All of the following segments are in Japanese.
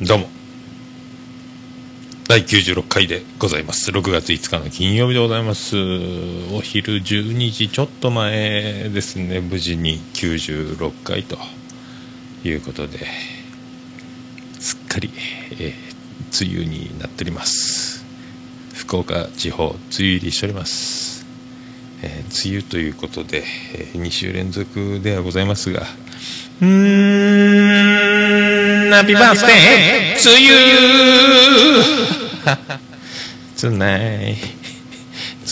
どうも。第96回でございます。6月5日の金曜日でございます。お昼12時ちょっと前ですね。無事に96回ということで、すっかり、えー、梅雨になっております。福岡地方、梅雨入りしております。えー、梅雨ということで、えー、2週連続ではございますが、うーん、ナビバースデー、梅雨つない。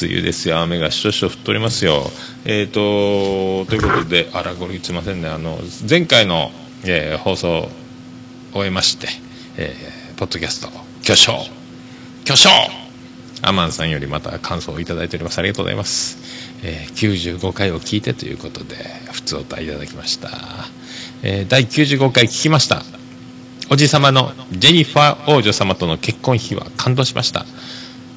梅雨ですよ。雨がしとしと降っておりますよ。えっ、ー、と、ということで、あら、これすいませんね。あの、前回の、えー、放送を終えまして、えー、ポッドキャスト、巨匠、巨匠アマンさんよりまた感想をいただいております。ありがとうございます。えー、95回を聞いてということで、普通お歌いただきました。えー、第95回聞きましたおじさまのジェニファー王女様との結婚費は感動しました。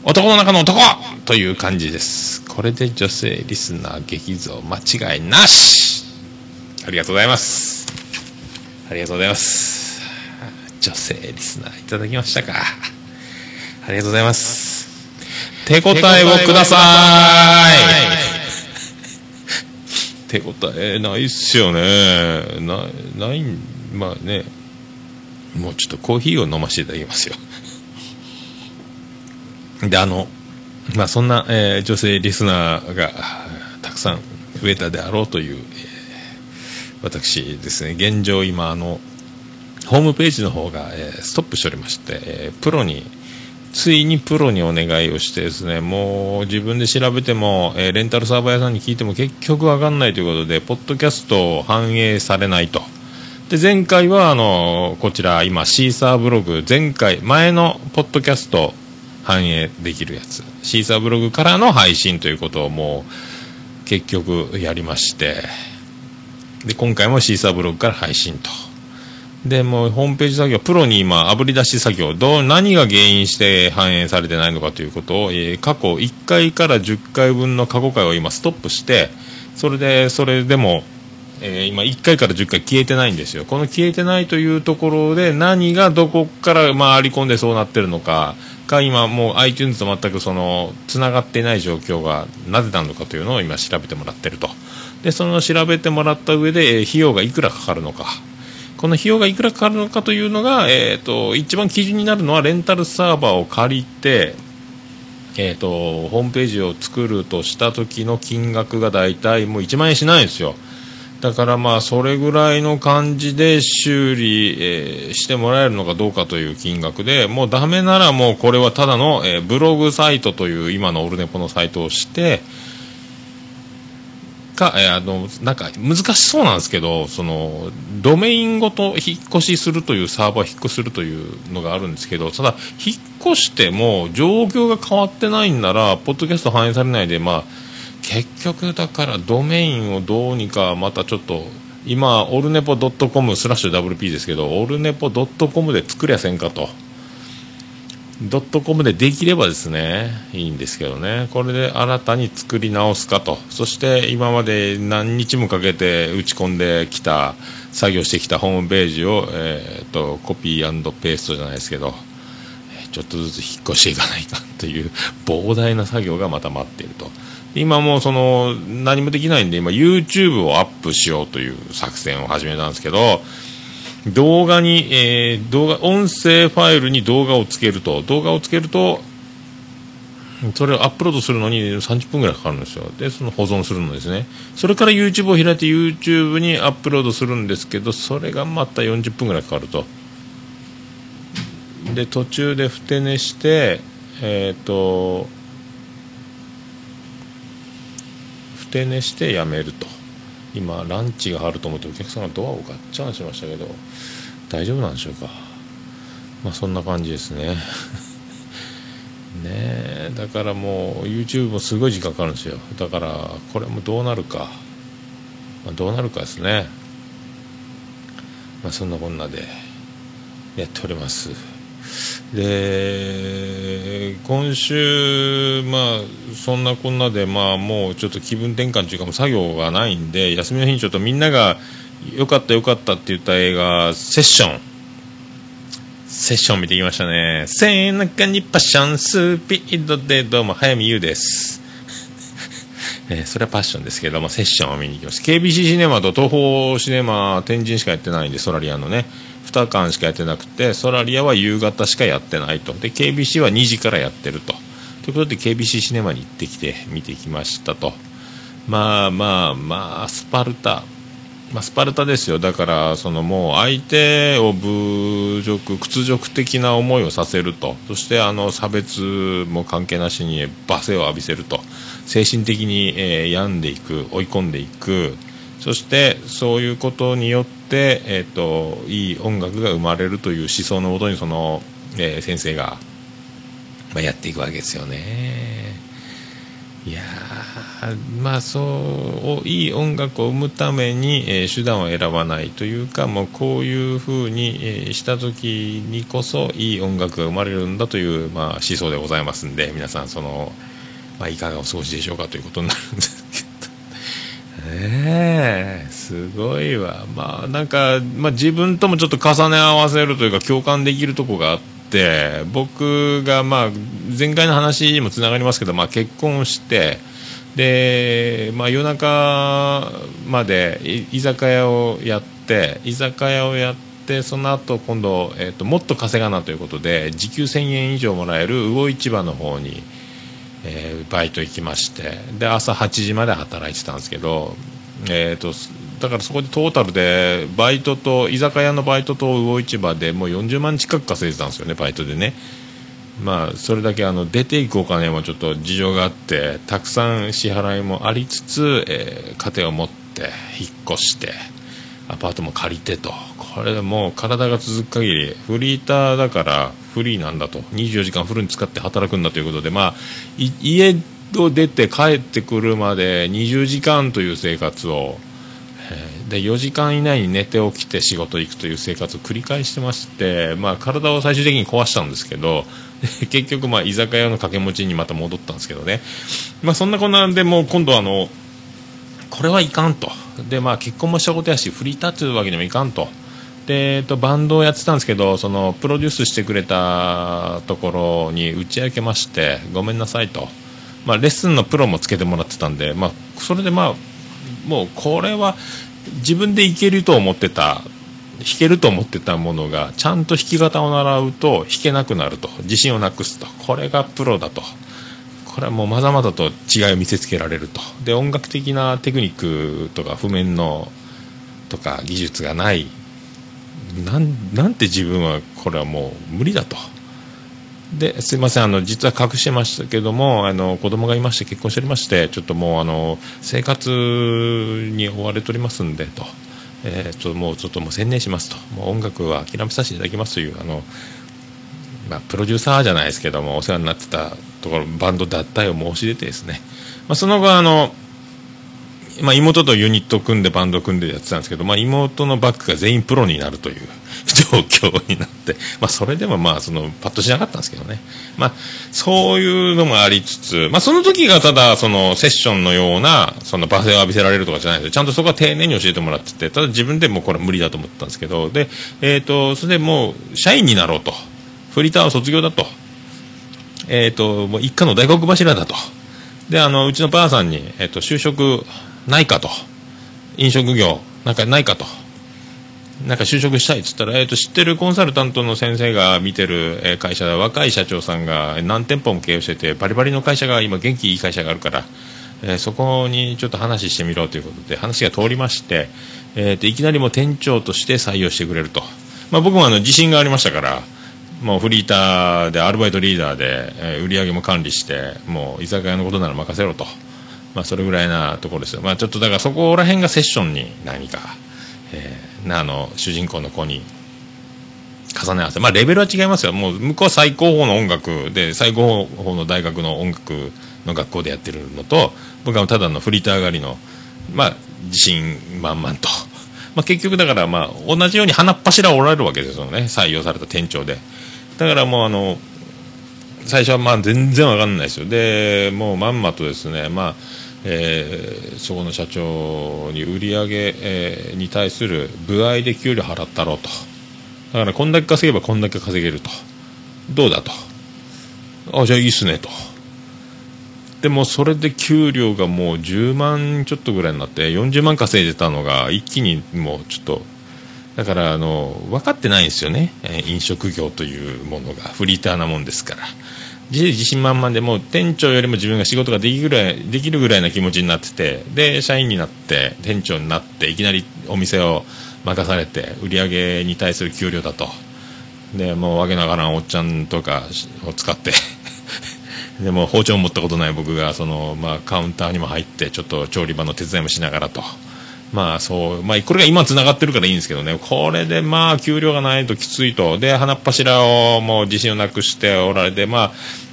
男の中の男！という感じです。これで女性リスナー激増間違いなし！ありがとうございます。ありがとうございます。女性リスナーいただきましたか？ありがとうございます。手応えをください。手応えないっすよね。なないまあね。もうちょっとコーヒーを飲ませていただきますよであのまあそんな、えー、女性リスナーがたくさん増えたであろうという、えー、私ですね現状今あのホームページの方が、えー、ストップしておりまして、えプロについにプロにお願いをしてですね、もう自分で調べても、え、レンタルサーバー屋さんに聞いても結局わかんないということで、ポッドキャストを反映されないと。で、前回は、あの、こちら、今、シーサーブログ、前回、前のポッドキャスト反映できるやつ、シーサーブログからの配信ということをもう、結局やりまして、で、今回もシーサーブログから配信と。でもうホームページ作業、プロに今、あぶり出し作業、どう何が原因して反映されてないのかということを、えー、過去1回から10回分の過去回を今、ストップして、それで、それでも、えー、今、1回から10回消えてないんですよ、この消えてないというところで、何がどこから回り込んでそうなってるのか、か今、もう iTunes と全くそのつながっていない状況がなぜなのかというのを今、調べてもらってると。でその調べてもらった上で、えー、費用がいくらかかるのか。この費用がいくらかかるのかというのが、えーと、一番基準になるのはレンタルサーバーを借りて、えーと、ホームページを作るとした時の金額が大体もう1万円しないんですよ。だからまあそれぐらいの感じで修理、えー、してもらえるのかどうかという金額でもうダメならもうこれはただの、えー、ブログサイトという今のオルネポのサイトをしてか、えー、あの、なんか難しそうなんですけど、その、ドメインごと引っ越しするというサーバー引っ越しするというのがあるんですけど、ただ、引っ越しても状況が変わってないんなら、ポッドキャスト反映されないで、まあ、結局だからドメインをどうにかまたちょっと、今、オルネポ .com スラッシュ WP ですけど、オルネポ .com で作りゃせんかと。ドットコムでできればですね、いいんですけどね、これで新たに作り直すかと、そして今まで何日もかけて打ち込んできた、作業してきたホームページを、えーと、コピーペーストじゃないですけど、ちょっとずつ引っ越していかないかという膨大な作業がまた待っていると。今もその何もできないんで今 YouTube をアップしようという作戦を始めたんですけど動画に、えー、動画、音声ファイルに動画をつけると、動画をつけると、それをアップロードするのに30分ぐらいかかるんですよ。で、その保存するのですね。それから YouTube を開いて YouTube にアップロードするんですけど、それがまた40分ぐらいかかると。で、途中でふて寝して、えっ、ー、と、ふて寝してやめると。今ランチがあると思ってお客さんがドアをガッチャンしましたけど大丈夫なんでしょうか。まあそんな感じですね。ねだからもう YouTube もすごい時間かかるんですよ。だからこれもどうなるか、まあ、どうなるかですね。まあそんなこんなでやっております。で今週、まあ、そんなこんなで、まあ、もうちょっと気分転換というかもう作業がないんで休みの日にちょっとみんながよかったよかったって言った映画「セッション」セッション見てきましたね。背中にパッション、スピードでどうも、早見優です。えー、それはパッションですけども、セッションを見に行きます。KBC シネマと東宝シネマ、天神しかやってないんで、ソラリアのね、2巻しかやってなくて、ソラリアは夕方しかやってないと。で、KBC は2時からやってると。ということで、KBC シネマに行ってきて、見てきましたと。まあまあまあ、スパルタ。まあ、スパルタですよだからそのもう相手を侮辱屈辱的な思いをさせるとそしてあの差別も関係なしに罵声を浴びせると精神的に、え、病んでいく追い込んでいくそしてそういうことによって、えーと、いい音楽が生まれるという思想のもとにその、えー、先生が、まあ、やっていくわけですよね。いやまあそういい音楽を生むために、えー、手段を選ばないというかもうこういうふうに、えー、した時にこそいい音楽が生まれるんだという、まあ、思想でございますんで皆さんその、まあ、いかがお過ごしでしょうかということになるんですけど。え、すごいわまあなんか、まあ、自分ともちょっと重ね合わせるというか共感できるとこがあって僕がまあ前回の話にもつながりますけど、まあ、結婚してで、まあ、夜中まで居酒屋をやって居酒屋をやってその後今度、えーと、もっと稼がなということで時給1000円以上もらえる魚市場の方に、えー、バイト行きましてで朝8時まで働いてたんですけど、えーと、だからそこでトータルでバイトと居酒屋のバイトと魚市場でもう40万近く稼いでたんですよねバイトでね。まあ、それだけあの出ていくお金もちょっと事情があってたくさん支払いもありつつ、えー、家庭を持って引っ越してアパートも借りてとこれでも体が続く限りフリーターだからフリーなんだと。24時間フルに使って働くんだということで、まあ、家を出て帰ってくるまで20時間という生活を。で4時間以内に寝て起きて仕事行くという生活を繰り返してまして、まあ、体を最終的に壊したんですけど 結局、まあ、居酒屋の掛け持ちにまた戻ったんですけどね、まあ、そんなこんなんでもう今度あのこれはいかんと。で、まあ、結婚もしたことやしフリーターというわけにもいかんと。で、えっと、バンドをやってたんですけどそのプロデュースしてくれたところに打ち明けましてごめんなさいと、まあ、レッスンのプロもつけてもらってたんで、まあ、それでまあもうこれは自分でいけると思ってた弾けると思ってたものがちゃんと弾き方を習うと弾けなくなると。自信をなくすと。これがプロだと。これはもうまざまざと違いを見せつけられると。で音楽的なテクニックとか譜面のとか技術がないなんなんて自分はこれはもう無理だと。ですいませんあの実は隠してましたけどもあの子供がいまして結婚しておりましてちょっともうあの生活に追われておりますんでと。えー、ちょっともうちょっともう専念しますと。もう音楽は諦めさせていただきますというあの、まあ、プロデューサーじゃないですけどもお世話になってたところバンド脱退を申し出てですね、まあ、その後あのまあ、妹とユニット組んでバンド組んでやってたんですけど、まあ、妹のバックが全員プロになるという 状況になって、まあ、それでもまあそのパッとしなかったんですけどね、まあ、そういうのもありつつ、まあ、その時がただそのセッションのようなその罵声を浴びせられるとかじゃないですちゃんとそこは丁寧に教えてもらっててただ自分でもこれ無理だと思ったんですけどで、えーと、それでもう社員になろうと。フリーターは卒業だと,、えーと、もう一家の大黒柱だと。であのうちのばあさんに、えーと就職ないかと。飲食業なんかないかと。なんか就職したいっつったら、えーと、知ってるコンサルタントの先生が見てる、え会社で若い社長さんが何店舗も経営しててバリバリの会社が今元気いい会社があるから、えー、そこにちょっと話してみろということで話が通りまして、えーと、いきなりも店長として採用してくれると、まあ、僕もあの自信がありましたからもうフリーターでアルバイトリーダーで、えー、売り上げも管理してもう居酒屋のことなら任せろと。まあ、それぐらいなところですよ、まあ、ちょっとだからそこら辺がセッションに何か、えー、あの主人公の子に重ね合わせ、まあ、レベルは違いますよ。もう向こうは最高峰の音楽で最高峰の大学の音楽の学校でやってるのと僕はただのフリーター上がりの、まあ、自信満々と、まあ、結局だからまあ同じように鼻っ柱おられるわけですよね。採用された店長で。だからもうあの最初はまあ全然わかんないですよ。でもうまんまとですね。まあえー、そこの社長に売り上げ、えー、に対する歩合で給料払ったろうと。だからこんだけ稼げばこんだけ稼げると。どうだと。あじゃあいいっすねと。でもそれで給料がもう10万ちょっとぐらいになって40万稼いでたのが一気にもうちょっとだからあの分かってないんですよね、え飲食業というものが。フリーターなもんですから。自信満々でもう店長よりも自分が仕事ができるぐらいできるぐらいな気持ちになっててで社員になって店長になっていきなりお店を任されて売り上げに対する給料だとでもうわけながらおっちゃんとかを使って でも包丁持ったことない僕がその、まあ、カウンターにも入ってちょっと調理場の手伝いもしながらと。まあそう、まあこれが今繋がってるからいいんですけどね、これでまあ給料がないときついと、で、鼻っ柱をもう自信をなくしておられて、まあ、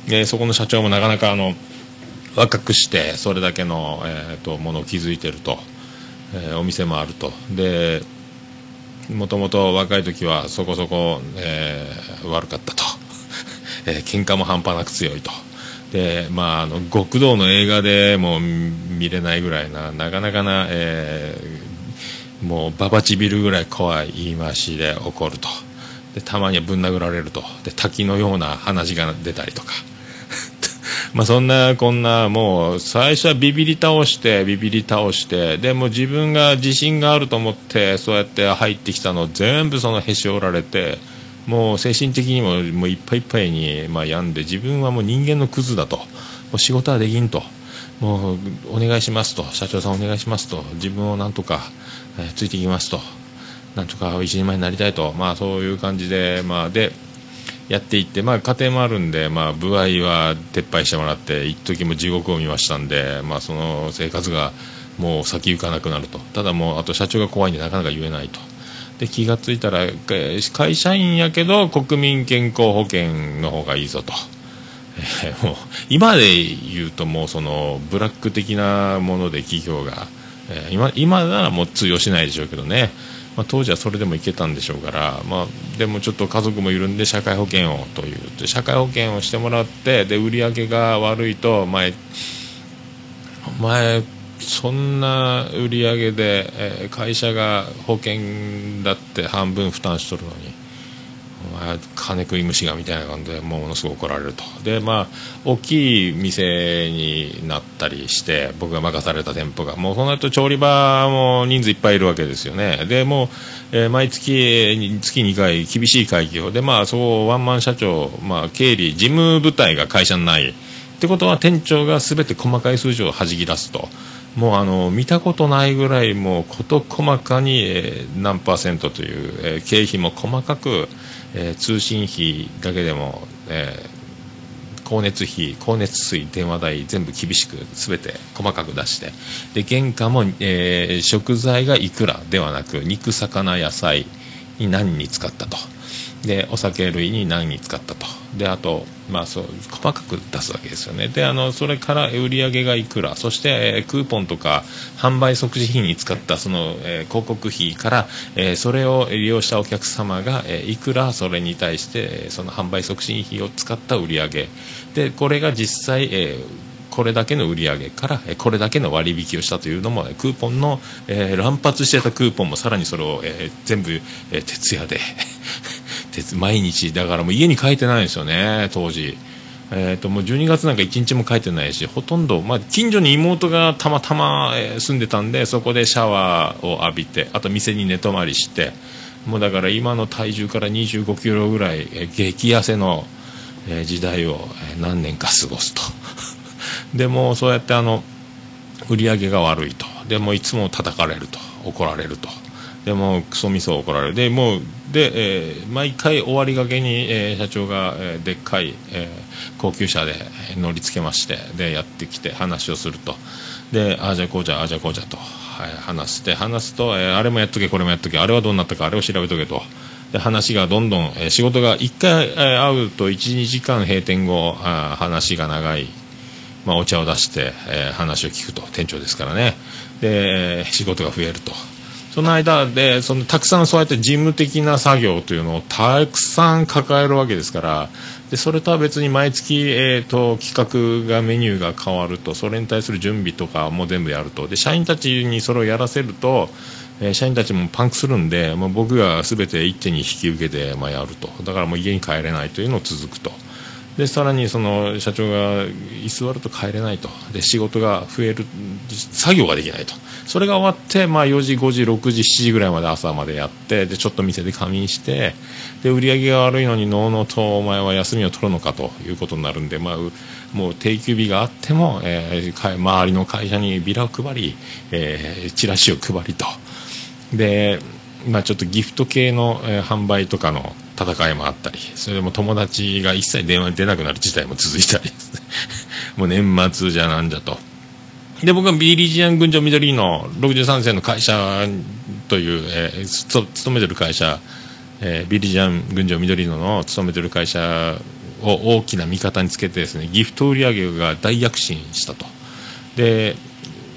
えー、そこの社長もなかなかあの、若くして、それだけの、えっ、ー、と、ものを築いてると、えー、お店もあると。で、もともと若い時はそこそこ、えー、悪かったと。えー、喧嘩も半端なく強いと。でまあ、あの極道の映画でも見れないぐらいななかなかな、えー、もうババチビルぐらい怖い言い回しで怒るとでたまにはぶん殴られるとで滝のような鼻血が出たりとか まあそんなこんなもう最初はビビり倒してビビり倒してでも自分が自信があると思ってそうやって入ってきたの全部そのへし折られて。もう精神的にももういっぱいいっぱいに、まあ、病んで自分はもう人間のクズだと。もう仕事はできんと。もうお願いしますと。社長さんお願いしますと。自分をなんとか、えー、ついていきますと。なんとか一人前になりたいと、まあ、そういう感じで,、まあ、でやっていって、まあ、家庭もあるんで、まあ、部合は撤廃してもらって一時も地獄を見ましたんで、まあ、その生活がもう先行かなくなると。ただもうあと社長が怖いんでなかなか言えないと。で気が付いたら会社員やけど国民健康保険の方がいいぞと、え、もう今で言うともうそのブラック的なもので企業が、えー、今今ならもう通用しないでしょうけどね、まあ、当時はそれでもいけたんでしょうから、まあ、でもちょっと家族もいるんで社会保険をという。社会保険をしてもらってで売り上げが悪いと前前そんな売り上げで、えー、会社が保険だって半分負担しとるのにお前金食い虫がみたいな感じでものすごく怒られると。でまあ大きい店になったりして僕が任された店舗がもうその後調理場も人数いっぱいいるわけですよね。でもう、えー、毎月月2回厳しい会議を。でまあそうワンマン社長、まあ、経理事務部隊が会社にないってことは店長が全て細かい数字をはじき出すと。もうあの見たことないぐらいもう事細かに、えー、何パーセントという、えー、経費も細かく、えー、通信費だけでも、え光熱費光熱水電話代全部厳しく全て細かく出してで原価も、え食材がいくらではなく肉魚野菜に何に使ったと。でお酒類に何に使ったと。であと、まあ、そう細かく出すわけですよね。であのそれから売り上げがいくら。そして、えー、クーポンとか販売促進費に使ったその、えー、広告費から、えー、それを利用したお客様が、えいくらそれに対してその販売促進費を使った売り上げ。でこれが実際、えこれだけの売り上げからこれだけの割引をしたというのもクーポンの、え、乱発してたクーポンもさらにそれを、え、全部、え、徹夜で毎日だからもう家に帰ってないんですよね当時。えーと、もう12月なんか1日も帰ってないしほとんど、まあ、近所に妹がたまたま、住んでたんでそこでシャワーを浴びてあと店に寝泊まりしてもうだから今の体重から2 5キロぐらい、え激痩せの、え時代を、え何年か過ごすと。でもそうやってあの売り上げが悪いと。でもいつも叩かれると。怒られると。でもクソみそ怒られる。でもうで、えー、毎回終わりがけに、えー、社長が、えー、でっかい、え高級車で乗りつけましてでやってきて話をすると。でああじゃこうじゃああじゃこうじゃと、はい、話して話すと、えあれもやっとけこれもやっとけあれはどうなったかあれを調べとけと。で話がどんどん、え仕事が1回、え会うと12時間閉店後あ話が長い。まあ、お茶を出して、えー、話を聞くと。店長ですからね。で仕事が増えると。その間でそのたくさんそうやって事務的な作業というのをたくさん抱えるわけですからでそれとは別に毎月、えーと、企画がメニューが変わるとそれに対する準備とかも全部やると。で社員たちにそれをやらせるとえー、社員たちもパンクするんで、まあ、僕が全て一手に引き受けて、まあ、やると。だからもう家に帰れないというのを続くと。でさらにその社長が居座ると帰れないと。で仕事が増える作業ができないと。それが終わって、まあ、4時5時6時7時ぐらいまで朝までやってでちょっと店で仮眠してで売り上げが悪いのにのうのうとお前は休みを取るのかということになるんで、まあ、もう定休日があっても、えー、周りの会社にビラを配り、えー、チラシを配りと。で、まあ、ちょっとギフト系の、えー、販売とかの戦いもあったりそれでも友達が一切電話に出なくなる事態も続いたり。もう年末じゃなんじゃと。で僕はビリジアン群青緑の63世の会社という、えー、勤めてる会社、えー、ビリジアン群青緑野の勤めてる会社を大きな味方につけてですねギフト売上が大躍進したと。で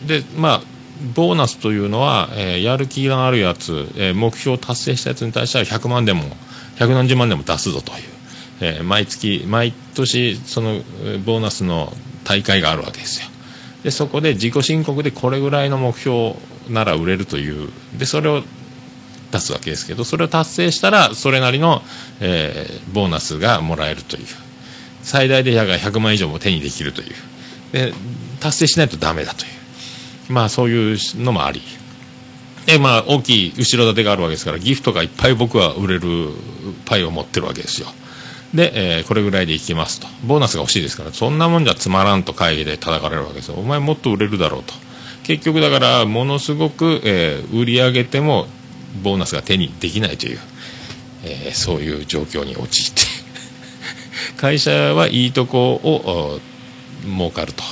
でまあボーナスというのは、えー、やる気があるやつ、えー、目標を達成したやつに対しては100万でも百何十万でも出すぞという、えー、毎月毎年そのボーナスの大会があるわけですよ。でそこで自己申告でこれぐらいの目標なら売れるという。でそれを出すわけですけどそれを達成したらそれなりの、えー、ボーナスがもらえるという。最大で100万以上も手にできるという。で達成しないとダメだという。まあそういうのもあり。でまあ大きい後ろ盾があるわけですからギフトがいっぱい僕は売れるパイを持ってるわけですよ。で、えー、これぐらいでいきますと。ボーナスが欲しいですからそんなもんじゃつまらんと会議で叩かれるわけですよ。お前もっと売れるだろうと。結局だからものすごく、えー、売り上げてもボーナスが手にできないという、えー、そういう状況に陥って会社はいいとこを儲かると。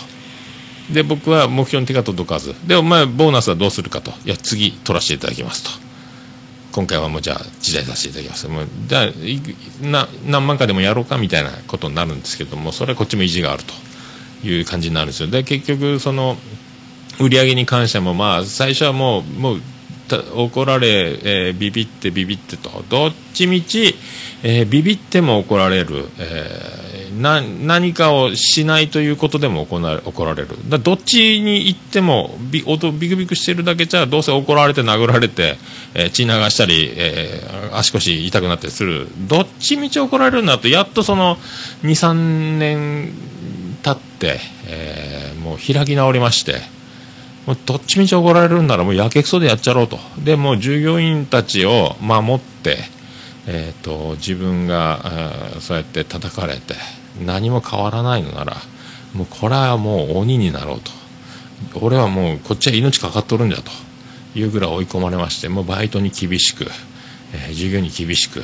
で僕は目標に手が届かず。でお前ボーナスはどうするかと。いや次取らせていただきますと。今回はもうじゃあ辞退させていただきます。もうじゃあな何万かでもやろうかみたいなことになるんですけどもそれはこっちも意地があるという感じになるんですよ。で結局その売り上げに関してもまあ最初はもうもう怒られ、えー、ビビってビビってと。どっちみち、えー、ビビっても怒られる、えー、な何かをしないということでも怒ら怒られるだどっちに行ってもビビクビクしてるだけじゃどうせ怒られて殴られて、えー、血流したり、えー、足腰痛くなったりするどっちみち怒られるんだとやっとその23年経って、えー、もう開き直りまして。もうどっちみち怒られるんならもうやけくそでやっちゃろうとでも従業員たちを守って、えーと、自分が、えー、そうやって叩かれて何も変わらないのならもうこれはもう鬼になろうと。俺はもうこっちは命かかっとるんじゃと。いうぐらい追い込まれましてもうバイトに厳しく、えー、従業に厳しく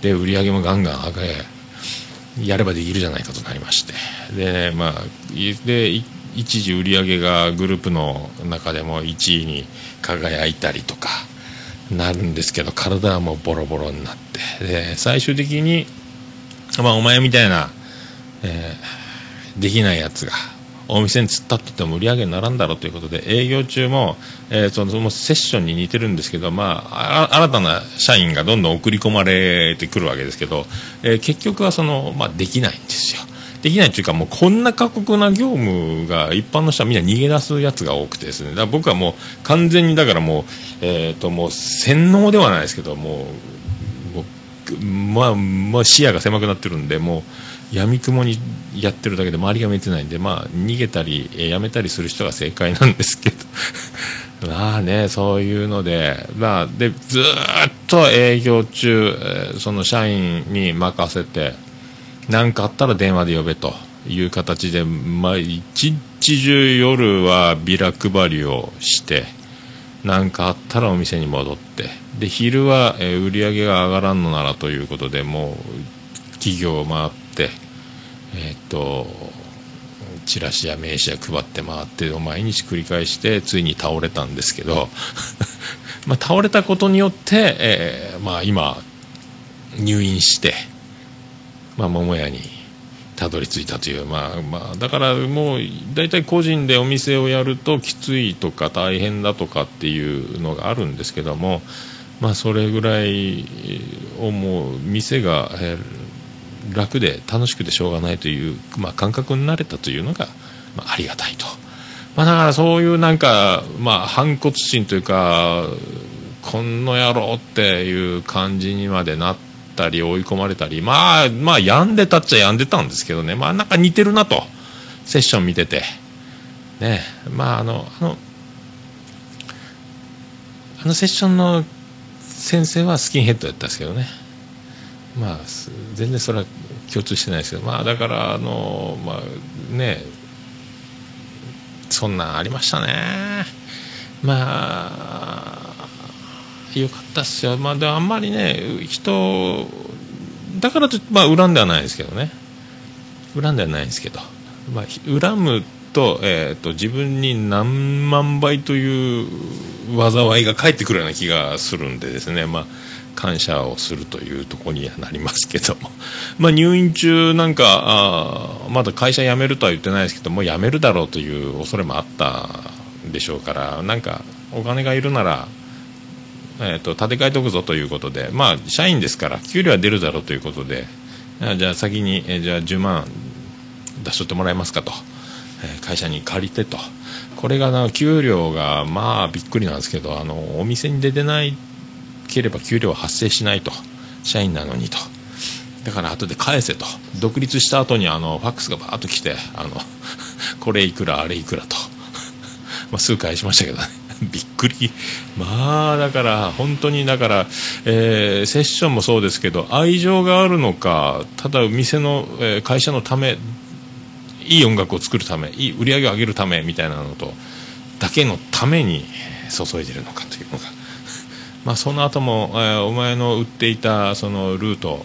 で売り上げもガンガン上げやればできるじゃないかとなりまして。でまあで一時売り上げがグループの中でも1位に輝いたりとかなるんですけど体はもうボロボロになって。で最終的に、まあ、お前みたいな、えー、できないやつがお店に突っ立ってても売り上げにならんだろうということで営業中も,、えー、そのそのセッションに似てるんですけど、まあ、あ新たな社員がどんどん送り込まれてくるわけですけど、えー、結局はその、まあ、できないんですよ。できないというかもうこんな過酷な業務が一般の人はみんな逃げ出すやつが多くてですねだ僕はもう完全にだからもう,、えー、ともう洗脳ではないですけどもうまあ、まあ、視野が狭くなってるんでもうやみくもにやってるだけで周りが見えてないんで、まあ、逃げたり、え、やめたりする人が正解なんですけど まあねそういうので,、まあ、でずっと営業中、その社員に任せて。何かあったら電話で呼べという形で、まあ、一日中夜はビラ配りをして何かあったらお店に戻ってで昼は、え売り上げが上がらんのならということでもう企業を回ってえ、っとチラシや名刺や配って回ってを毎日繰り返してついに倒れたんですけど ま倒れたことによって、えー、まあ、今入院して。まあ、桃屋にたどり着いたという、まあまあ、だからもう大体個人でお店をやるときついとか大変だとかっていうのがあるんですけども、まあ、それぐらいをもう店が楽で楽しくてしょうがないという、まあ、感覚になれたというのが、まあ、ありがたいと。まあ、だからそういうなんか、まあ、反骨心というかこの野郎っていう感じにまでなったり追い込まれたりまあまあ病んでたっちゃ病んでたんですけどね。まあなんか似てるなと。セッション見てて。ね。まああのあのあのセッションの先生はスキンヘッドやったんですけどね。まあ全然それは共通してないですけどまあだからあのまあねそんなんありましたね。まあよかったっすよ。まあであんまりね人だからとまあ恨んではないですけどね。恨んではないですけど、まあ、恨むと,、えーと、自分に何万倍という災いが返ってくるような気がするんでですね、まあ、感謝をするというところにはなりますけども、まあ、入院中なんかあまだ会社辞めるとは言ってないですけども辞めるだろうという恐れもあったでしょうからなんかお金がいるなら、えーと、建て替えておくぞということで、まあ、社員ですから給料は出るだろうということでじゃあ先に、えー、じゃあ10万出しとってもらえますかと、会社に借りてと。これがな給料がまあびっくりなんですけどあのお店に出てないければ給料は発生しないと。社員なのにと。だから後で返せと。独立した後にあのファックスがバーッと来てあの これいくらあれいくらと。まあすぐ返しましたけどね。びっくり。まあだから本当にだから、えー、セッションもそうですけど愛情があるのかただ店の、えー、会社のためいい音楽を作るためいい売り上げを上げるためみたいなのとだけのために注いでるのかというのがまあ、その後も、えー、お前の売っていたそのルート、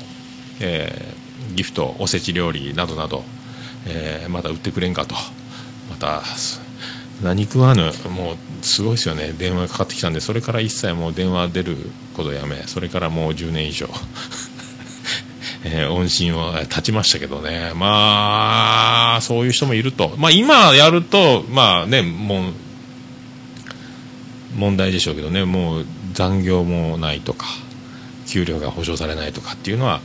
えー、ギフトおせち料理などなど、えー、また売ってくれんかと。また何食わぬもうすごいですよね。電話がかかってきたんでそれから一切もう電話出ることやめそれからもう10年以上。えー、音信を立ちましたけどね。まあそういう人もいると。まあ今やるとまあねもう問題でしょうけどね。もう残業もないとか給料が保証されないとかっていうのは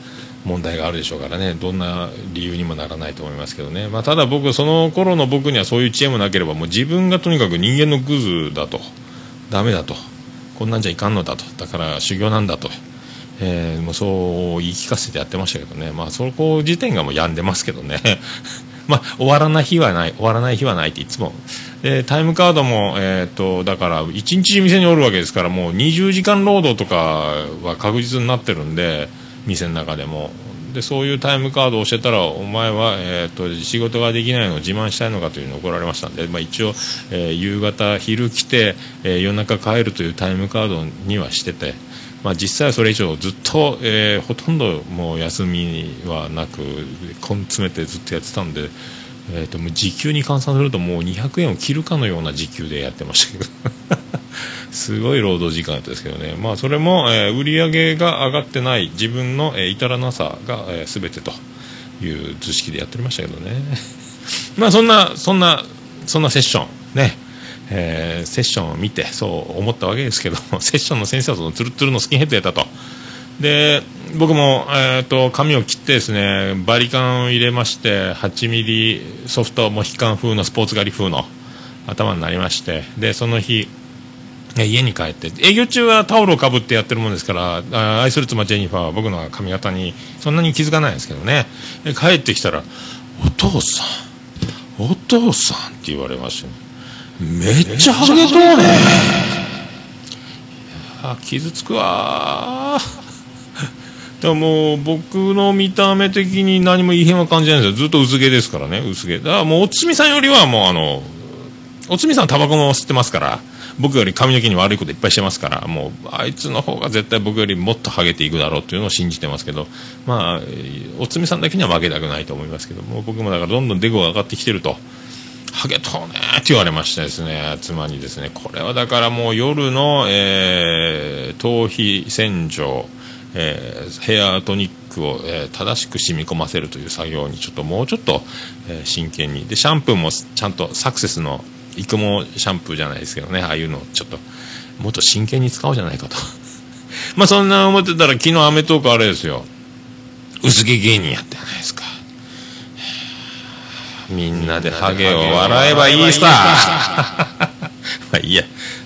問題があるでしょうからね。どんな理由にもならないと思いますけどね、まあ、ただ僕その頃の僕にはそういう知恵もなければもう自分がとにかく人間のグズだと。ダメだと。こんなんじゃいかんのだと。だから修行なんだと、えー、もうそう言い聞かせてやってましたけどね。まあそこ時点がもう病んでますけどね。まあ、終わらない日はない終わらない日はないっていつもでタイムカードも、えーと、だから1日店におるわけですからもう20時間労働とかは確実になってるんで店の中でもでそういうタイムカードを教えたらお前は、えーと、仕事ができないのを自慢したいのかというのを怒られましたんで、まあ、一応、えー、夕方昼来て、えー、夜中帰るというタイムカードにはしてて。まあ、実際はそれ以上ずっと、えー、ほとんどもう休みはなく根詰めてずっとやってたんで、えー、ともう時給に換算するともう200円を切るかのような時給でやってましたけど。すごい労働時間だったですけどね、まあ、それも、えー、売り上げが上がってない自分の、えー、至らなさが、えー、全てという図式でやっておりましたけどね。まあそんなそんなそんなセッション。ね。えー、セッションを見てそう思ったわけですけど セッションの先生はそのツルツルのスキンヘッドやったと。で僕も、えーと、髪を切ってですねバリカンを入れまして8ミリソフトモヒカン風のスポーツ狩り風の頭になりましてでその日家に帰って営業中はタオルをかぶってやってるもんですから愛する妻ジェニファーは僕の髪型にそんなに気づかないんですけどね。帰ってきたら「お父さんお父さん」って言われましたねめっちゃハゲとうねあ傷つくわでももう僕の見た目的に何も異変は感じないんですよ。ずっと薄毛ですからね薄毛。だからもうおつみさんよりはもうあのおつみさんタバコも吸ってますから僕より髪の毛に悪いこといっぱいしてますからもうあいつの方が絶対僕よりもっとハゲていくだろうっていうのを信じてますけどまあおつみさんだけには負けたくないと思いますけども僕もだからどんどんデコが上がってきてるとハゲとうねって言われましてですね、妻にですね、これはだからもう夜の、えー、頭皮洗浄、えー、ヘアトニックを、えー、正しく染み込ませるという作業にちょっともうちょっと、えー、真剣に。で、シャンプーもちゃんとサクセスの育毛シャンプーじゃないですけどね、ああいうのをちょっと、もっと真剣に使おうじゃないかと。まあそんな思ってたら昨日アメトークあれですよ。薄毛芸人やったじゃないですか。みんなでハゲを笑えばいいさ まあいいや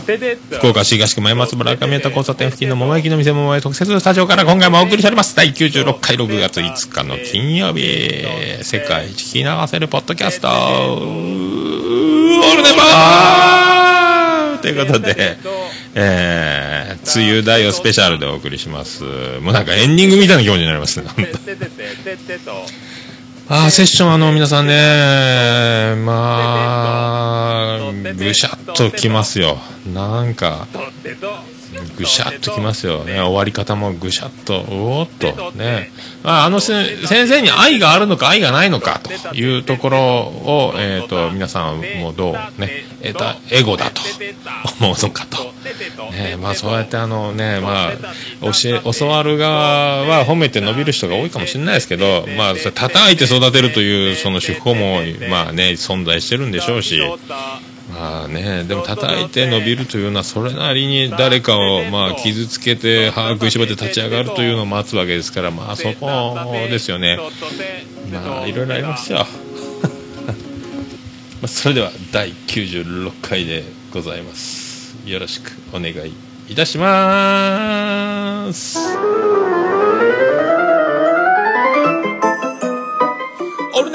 福岡市東区前松原赤宮田交差点付近の桃焼きの店桃屋特設スタジオから今回もお送りしております。第96回6月5日の金曜日世界一聞き流せるポッドキャスト。オールネバーということでえー、梅雨大をスペシャルでお送りします。もうなんかエンディングみたいな気持ちになりますねああ、セッションあの皆さんね、まあ、ぐしゃっときますよ。なんか、ぐしゃっときますよね。終わり方もぐしゃっと、おおっと、ね。ああの先生に愛があるのか愛がないのかというところを、え、ー、と、皆さんもどうね、えー、エゴだと思うのかと。ね、まあそうやってあのね、まあ、教え、教わる側は褒めて伸びる人が多いかもしれないですけど、まあ、叩いて育てるというその手法も、まあね、存在してるんでしょうし、まあね、でも叩いて伸びるというのはそれなりに誰かをまあ傷つけて歯食いしばって立ち上がるというのを待つわけですからまあそこですよね。まあいろいろありますよ。まあそれでは第96回でございます。よろしくお願いいたします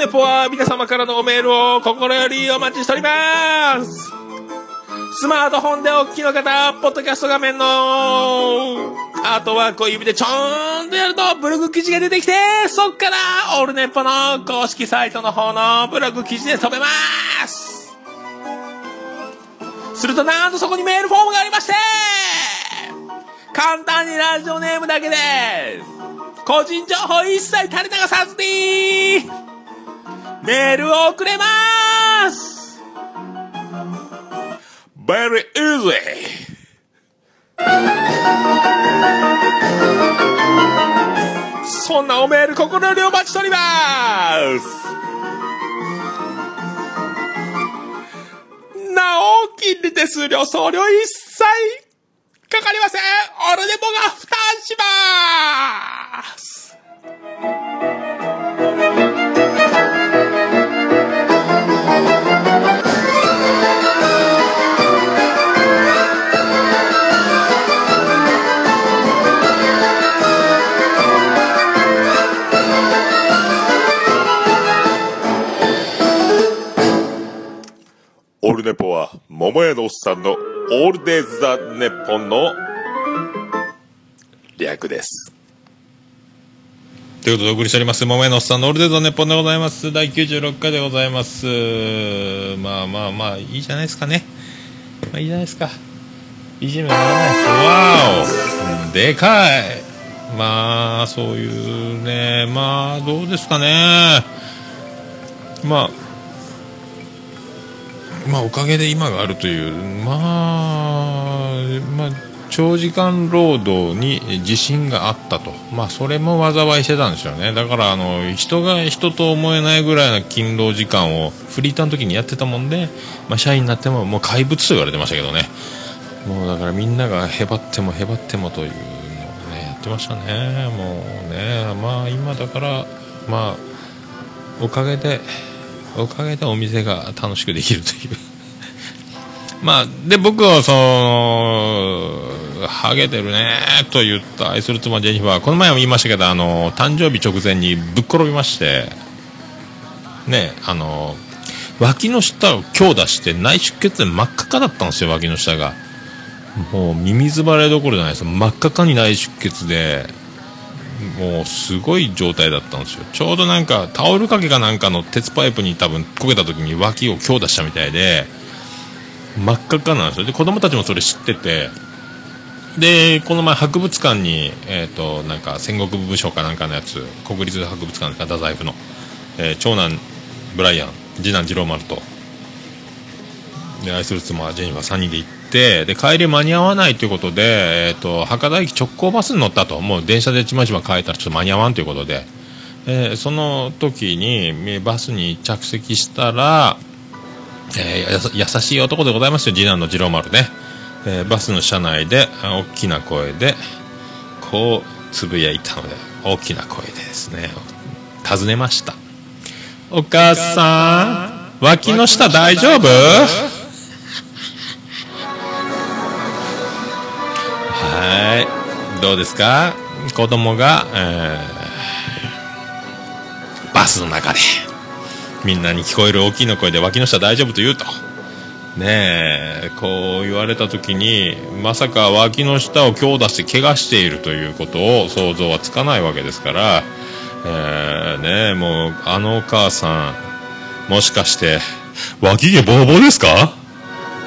オルネポは皆様からのおメールを心よりお待ちしております。スマートフォンでお聞きの方、ポッドキャスト画面の。アートワークを指でちょーんとやるとブログ記事が出てきて、そっからオールネッポの公式サイトの方のブログ記事で飛べます。するとなんとそこにメールフォームがありまして簡単にラジオネームだけで個人情報一切垂れ流さずにメールを送れます !Very easy! そんなおメール心よりお待ちしておりますなお、金利手数料送料一切かかりませんオルネポが負担しますールネポは、桃屋のおっさんのオールデイズ・ザ・ネッポンの略です。ということでお送りしております、桃屋のおっさんのオールデイズ・ザ・ネッポンでございます。第96回でございます。まあまあまあ、いいじゃないですかね。まあいいじゃないですか。いじめならないです。わおでかいまあ、そういうね、まあ、どうですかね。まあ、まあ、おかげで今があるという、まあ、まあ、長時間労働に自信があったと、まあ、それも災いしてたんですよね、だからあの人が人と思えないぐらいの勤労時間をフリーターの時にやってたもんで、まあ、社員になってももう怪物と言われてましたけどね、もうだからみんながへばってもへばってもというのをね、やってましたね、もうね、まあ今だから、まあ、おかげで、おかげでお店が楽しくできるという。まあ、で、僕は、その、ハゲてるねと言った愛する妻ジェニファー、この前も言いましたけど、あの、誕生日直前にぶっ転びまして、ね、あの、脇の下を強打して内出血で真っ赤かだったんですよ、脇の下が。もう、ミミズバレどころじゃないです。真っ赤かに内出血で、もうすごい状態だったんですよ。ちょうどなんかタオル掛けかなんかの鉄パイプに多分焦げた時に脇を強打したみたいで真っ赤っかなんですよ。で子供たちもそれ知ってて。でこの前博物館に、えーと、なんか戦国武将かなんかのやつ国立博物館か太宰府の、えー、長男ブライアン次男次郎丸とで愛する妻ジェニファー3人で行ってで帰り間に合わないということで、えーと、博多駅直行バスに乗ったと。もう電車でちまちま帰ったらちょっと間に合わんということで、え、その時にバスに着席したら、えー、優しい男でございますよ。次男の次郎丸ね、えー、バスの車内で大きな声でこうつぶやいたので大きな声でですね。尋ねました。お母さん脇の下大丈夫？はい。どうですか？子供が、えー、バスの中でみんなに聞こえる大きな声で脇の下大丈夫と言うと。ねえこう言われた時にまさか脇の下を強打して怪我しているということを想像はつかないわけですからえー、ねえもうあのお母さんもしかして脇毛ボーボーですか？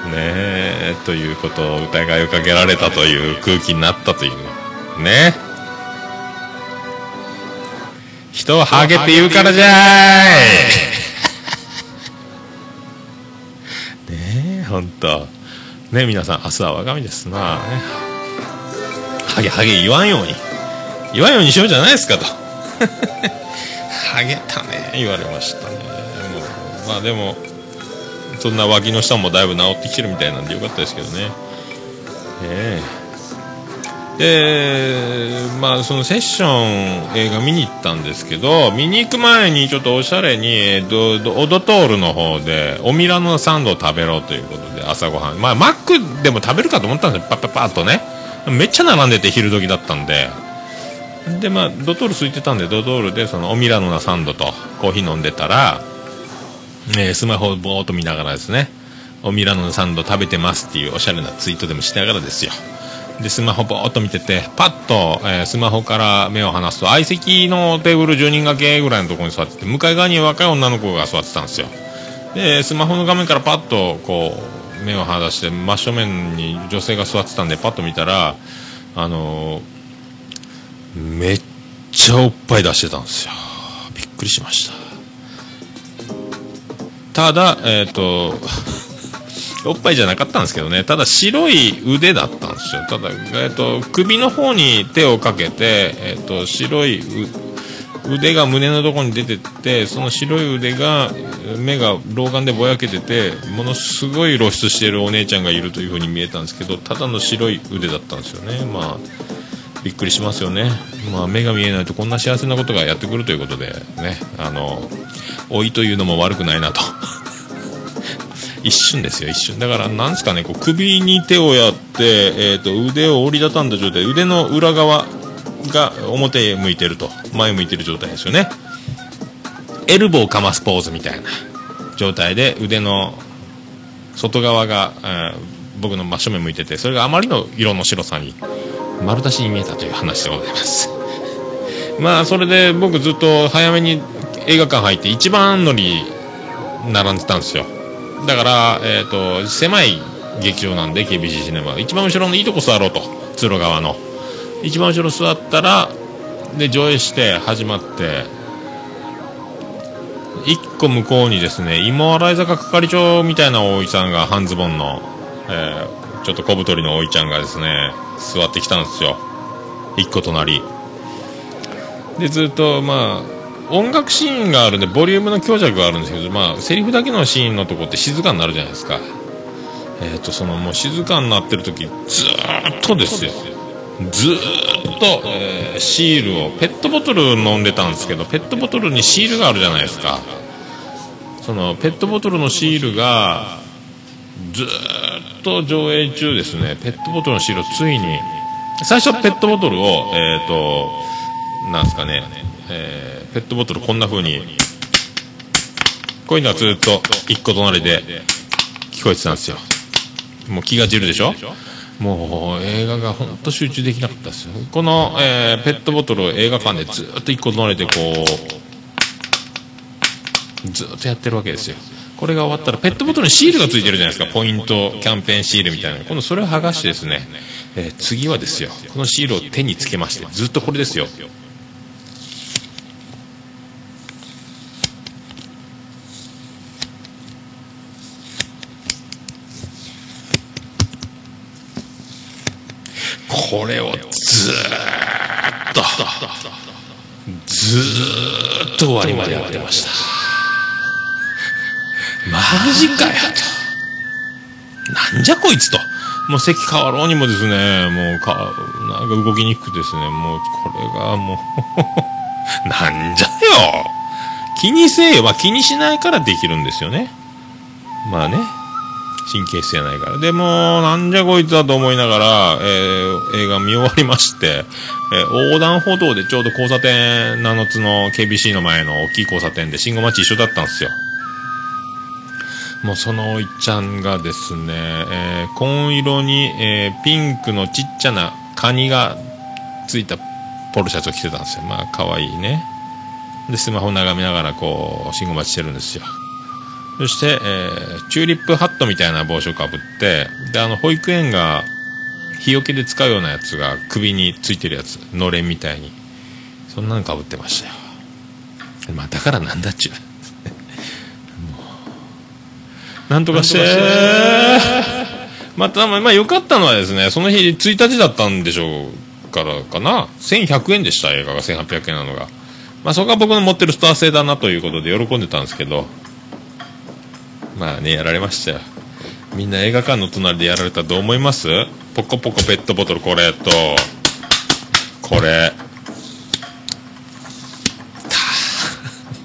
ねえ。ということを疑いをかけられたという空気になったというね。人をハゲって言うからじゃい。ねえほんとね皆さん明日は我が身ですな、ね、ハゲハゲ言わんように。言わんようにしようじゃないですかと。ハゲたね。言われましたね。まあでもそんな脇の下もだいぶ治ってきてるみたいなんでよかったですけどね。ええ。でまあそのセッション映画見に行ったんですけど見に行く前にちょっとおしゃれにドドオドトールの方でオミラノサンドを食べろということで朝ごはん。まあマックでも食べるかと思ったんですよ。パッパッパッとね。めっちゃ並んでて昼時だったんで。でまあドトール空いてたんでドトールでそのオミラノなサンドとコーヒー飲んでたら、えー、スマホをぼーっと見ながらですねオミラノのサンド食べてますっていうおしゃれなツイートでもしながらですよ。でスマホぼーっと見ててパッと、えー、スマホから目を離すと相席のテーブル10人掛けぐらいのところに座ってて向かい側に若い女の子が座ってたんですよ。でスマホの画面からパッとこう目を離して真正面に女性が座ってたんでパッと見たらあのーめっちゃおっぱい出してたんですよ。びっくりしました。ただえっ、ー、とおっぱいじゃなかったんですけどね。ただ白い腕だったんですよ。ただ、えーと、首の方に手をかけて、えーと、白い腕が胸のところに出てってその白い腕が目が老眼でぼやけててものすごい露出しているお姉ちゃんがいるという風に見えたんですけどただの白い腕だったんですよね。まあびっくりしますよね、まあ、目が見えないとこんな幸せなことがやってくるということでね。あの老いというのも悪くないなと。一瞬ですよ一瞬。だからなんですかねこう首に手をやって、えーと、腕を折りたたんだ状態腕の裏側が表へ向いてると前向いてる状態ですよね。エルボーかますポーズみたいな状態で腕の外側が、えー、僕の真正面向いててそれがあまりの色の白さに丸出しに見えたという話でございます。まあそれで僕ずっと早めに映画館入って一番乗り並んでたんですよ。だから、えーと、狭い劇場なんで KBC シネマ。一番後ろのいいとこ座ろうと通路側の。一番後ろ座ったらで上映して始まって。一個向こうにですね芋洗坂係長みたいな大井さんが半ズボンの、えー、ちょっと小太りの大井ちゃんがですね座ってきたんですよ。一個隣。でずっとまあ音楽シーンがあるんでボリュームの強弱があるんですけどまあセリフだけのシーンのとこって静かになるじゃないですか。えっ、ー、とそのもう静かになってる時ずーっとですよ。ずーっと、えー、シールをペットボトル飲んでたんですけどペットボトルにシールがあるじゃないですか。そのペットボトルのシールがずっと上映中ですね。ペットボトルのシールをついに最初ペットボトルをえっ、ー、となんですかね、えー、ペットボトルこんな風にこういうのがずっと一個隣で聞こえてたんですよ。もう気が散るでしょ？もう映画が本当集中できなかったですよ。この、えー、ペットボトルを映画館でずっと一個隣でこうずっとやってるわけですよ。これが終わったらペットボトルにシールがついてるじゃないですか。ポイントキャンペーンシールみたいな今度それを剥がしてですね、えー、次はですよ。このシールを手につけましてずっとこれですよ。これをずーっとずーっと終わりまでやってました。マジかよと。なんじゃこいつと。もう席変わろうにもですね。もうかなんか動きにくくですね。もうこれがもうなんじゃよ。気にせえよ。まあ気にしないからできるんですよね。まあね。神経質やないから。でも、なんじゃこいつだと思いながら、えー、映画見終わりまして、えー、横断歩道でちょうど交差点、七つの KBC の前の大きい交差点で信号待ち一緒だったんですよ。もうそのおいちゃんがですね、えー、紺色に、えー、ピンクのちっちゃなカニがついたポロシャツを着てたんですよ。まあ、可愛いね。で、スマホ眺めながらこう、信号待ちしてるんですよ。そして、えー、チューリップハットみたいな帽子をかぶって、で、あの、保育園が、日よけで使うようなやつが首についてるやつ、のれんみたいに。そんなのかぶってましたよ。まあ、だからなんだっちゅう。なんとかしてまた、まあ、良かったのはですね、その日1日だったんでしょうからかな。1100円でした、映画が1800円なのが。まあ、そこは僕の持ってるスター性だなということで喜んでたんですけど、まあね、やられましたよ。みんな映画館の隣でやられたらどう思います？ポコポコペットボトルこれと、これ。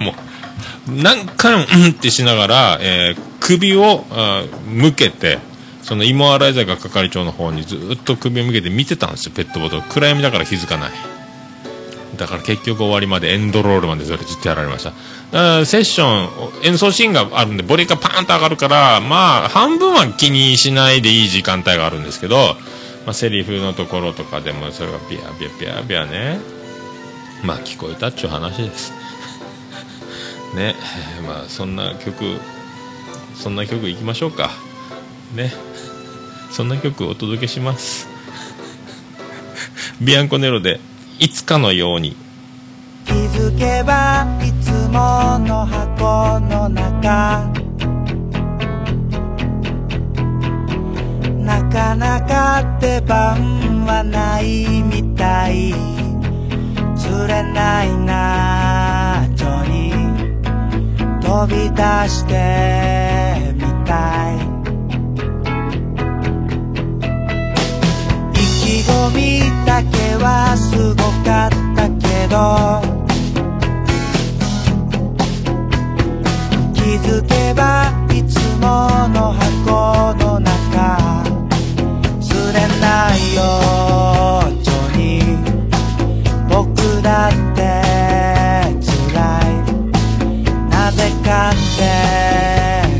もう、何回もうんってしながら、えー、首を向けて、その芋洗い坂係長の方にずっと首を向けて見てたんですよ、ペットボトル。暗闇だから気づかない。だから結局終わりまでエンドロールまでずっとやられました。セッション、演奏シーンがあるんで、ボリがパーンと上がるから、まあ、半分は気にしないでいい時間帯があるんですけど、まあ、セリフのところとかでも、それがビャビャビャビャね、まあ、聞こえたっちゅう話です。ね、まあ、そんな曲、そんな曲いきましょうか。ね、そんな曲お届けします。ビアンコネロで、いつかのように。気づけばいつもの箱の中。なかなか出番はないみたい。釣れないなちょに飛び出してみたい。意気込みだけはすごかったけど気づけばいつもの箱の中釣れないよちょに僕だって辛い。なぜかって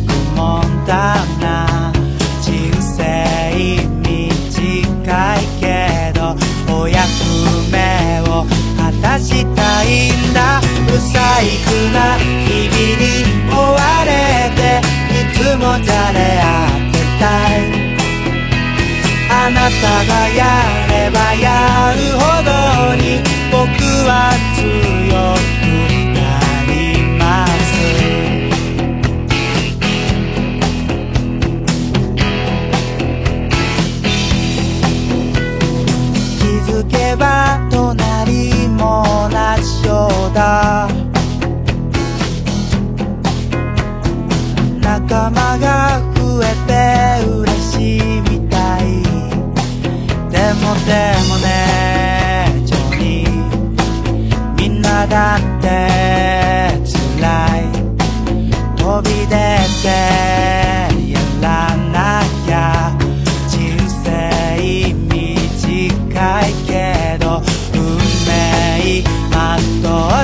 愚問だんだ不細工な日々に追われていつもじゃれ合ってたい。あなたがやればやるほどに僕は強くなります。気づけば隣も同じ。ようだ仲間が増えて嬉しいみたい。でもでもねジョニー。みんなだって辛い。飛び出て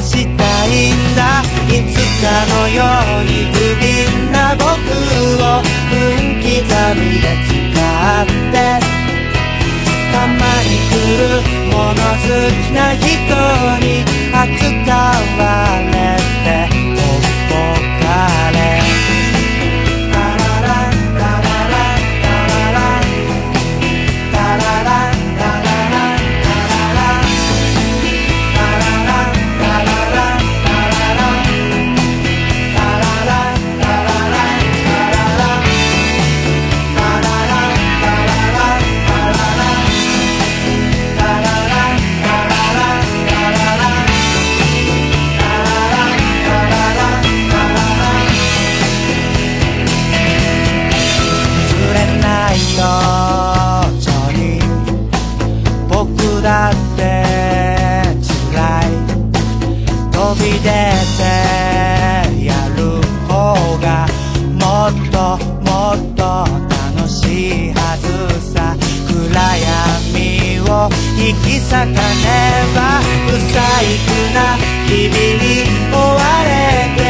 したいんだ。いつかのように不憫な僕を分刻みで使って。たまに来る物好きな人に扱わ咲かば不細工な日々に追われて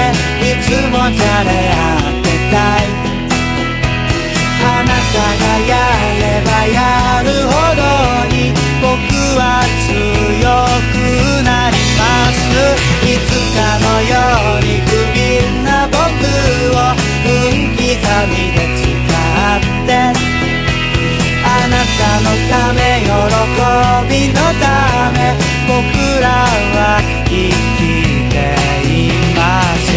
い。つもじゃれ合ってたいあなたがやればやるほどに僕は強くなります。いつかのようのため僕らは生きています。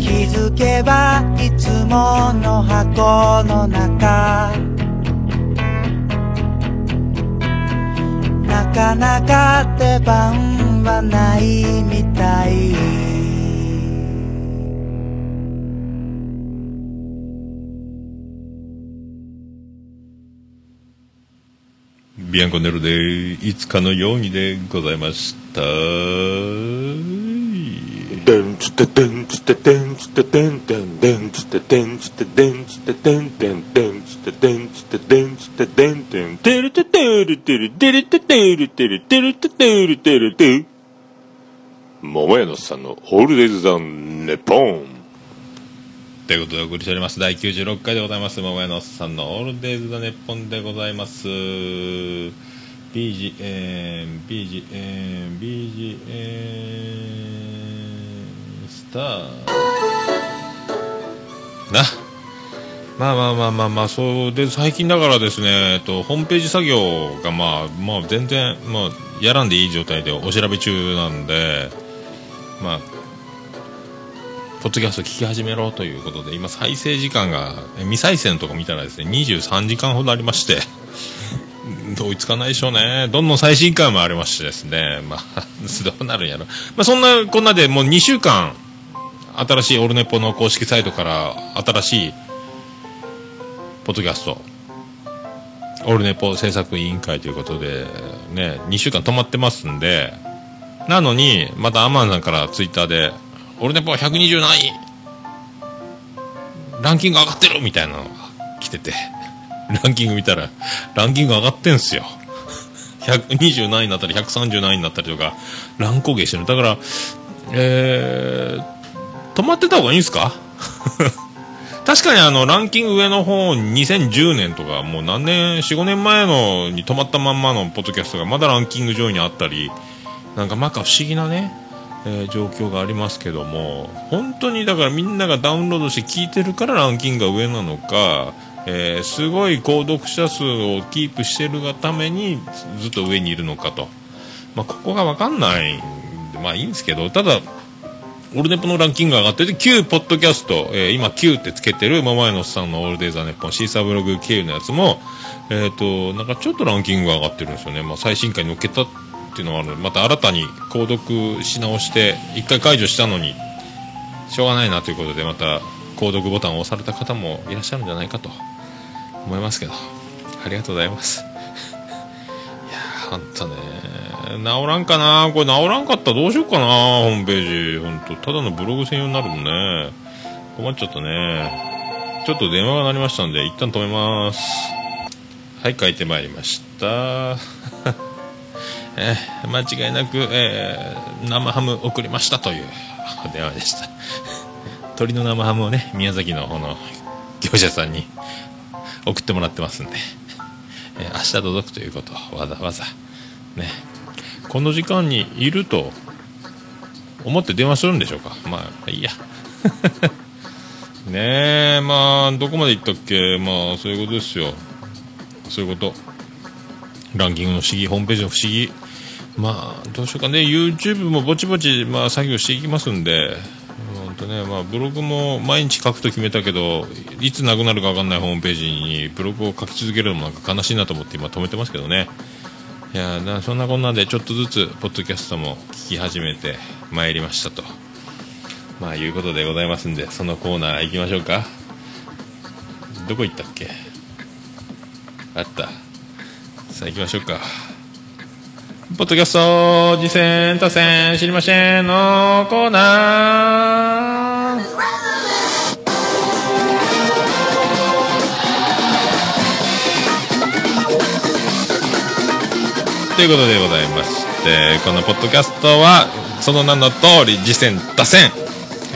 気づけばいつもの箱の中。なかなか出番はないみたい。ビアンコネロでいつかのようにでございました。でんつてでんつてでんつてでんでんでんつてでんつてでんつてでんでんでんつてでんつてでんつてでんでんてるててるてるてるててるてるてるててるてるて桃屋のさんのオールデイズ・ザ・ネポンということでお送りしております。第96回でございます。桃屋のおっさんのオールデイズ・ザ・ネッポンでございます。BGM BGM BGM スター。な？まあまあまあまあまあそうで最近だからですね、えっと、ホームページ作業がまあまあ全然まあやらんでいい状態でお調べ中なんでまあポッドキャスト聞き始めろということで、今再生時間が、未再生のとこ見たらですね、23時間ほどありまして、追いつかないでしょうね。どんどん最新回もありましてですね、まあ、どうなるんやろ。まあ、そんなこんなでもう2週間、新しいオルネポの公式サイトから新しい、ポッドキャスト、オルネポ制作委員会ということで、ね、2週間止まってますんで、なのに、またアマンさんからツイッターで、オルネポ120何位ランキング上がってるみたいなのが来てて、ランキング見たら、ランキング上がってんすよ。120何位になったり、130何位になったりとか、乱高下してる。だから、えー、止まってた方がいいんすか？確かにあの、ランキング上の方、2010年とか、もう何年、4、5年前のに止まったまんまのポッドキャストがまだランキング上位にあったり、なんかまか不思議なね、えー状況がありますけども、本当にだからみんながダウンロードして聞いてるからランキングが上なのか、えーすごい購読者数をキープしてるがためにずっと上にいるのかと。まあ、ここがわかんないんで、まあいいんですけど、ただ、オルネポのランキングが上がってて、旧ポッドキャスト、えー今旧ってつけてる、桃屋のさんのオールデイザーネッポン、シーサーブログ経由のやつも、えっ、と、なんかちょっとランキングが上がってるんですよね。まあ最新回に乗っけたっていうのはある、また新たに購読し直して、一回解除したのに、しょうがないなということで、また、購読ボタンを押された方もいらっしゃるんじゃないかと思いますけど、ありがとうございます。いやー、ほんとね、治らんかなこれ治らんかったらどうしようかなホームページ。ほんと、ただのブログ専用になるもんね。困っちゃったね。ちょっと電話が鳴りましたんで、一旦止めます。はい、書いてまいりました。えー間違いなく、えー生ハム送りましたという電話でした。鶏の生ハムをね、宮崎の方の業者さんに送ってもらってますんで、えー明日届くということわざわざ、ね、この時間にいると思って電話するんでしょうか？まあ、いいや。ねえ、まあ、どこまで行ったっけ？まあ、そういうことですよ。そういうこと。ランキングの不思議、ホームページの不思議。まあ、どうしようかね。YouTube もぼちぼち、まあ、作業していきますんで、本当ね、まあ、ブログも毎日書くと決めたけど、いつなくなるか分かんないホームページにブログを書き続けるのもなんか悲しいなと思って今止めてますけどね。いやなそんなこんなでちょっとずつポッドキャストも聞き始めてまいりましたとまあいうことでございますんでそのコーナー行きましょうかどこ行ったっけ？あった。さあ行きましょうか。ポッドキャスト、次戦、他戦、知りませんのコーナー。ということでございまして、このポッドキャストは、その名の通り、次戦、打線、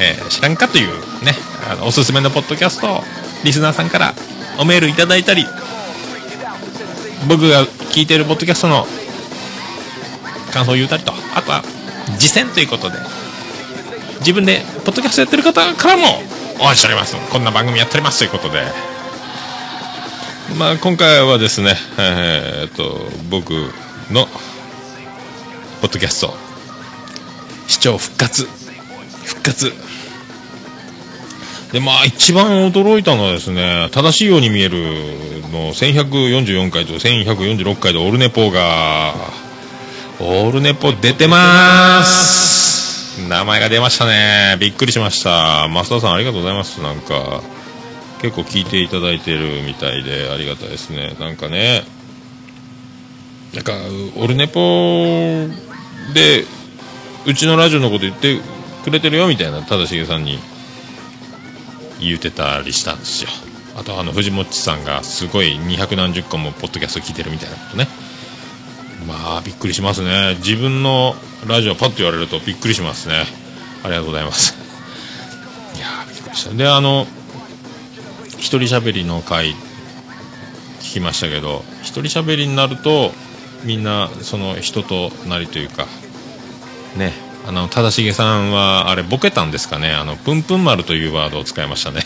えー知らんかというね、あのおすすめのポッドキャストを、リスナーさんからおメールいただいたり、僕が聞いているポッドキャストの感想を言うたりと、あとは、次戦ということで、自分でポッドキャストやってる方からもお会いしております。こんな番組やっておりますということで、まあ、今回はですね、えーっと、僕の、ポッドキャスト、視聴復活、復活。で、まあ、一番驚いたのはですね、正しいように見えるの、1144回と1146回でオルネポが、オールネポ出てます名前が出ましたね。びっくりしました。増田さんありがとうございます。なんか、結構聞いていただいてるみたいでありがたいですね。なんかね、なんか、オルネポで、うちのラジオのこと言ってくれてるよみたいな、正成さんに言うてたりしたんですよ。あとあの、藤もっちさんがすごい200何十個もポッドキャスト聞いてるみたいなことね。まあ、びっくりしますね。自分のラジオパッと言われるとびっくりしますね。ありがとうございます。いやーびっくりした。で、あの、一人喋りの回聞きましたけど、一人喋りになると、みんな、その人となりというか、ね、あの、正成さんは、あれ、ボケたんですかね。あの、プンプン丸というワードを使いましたね。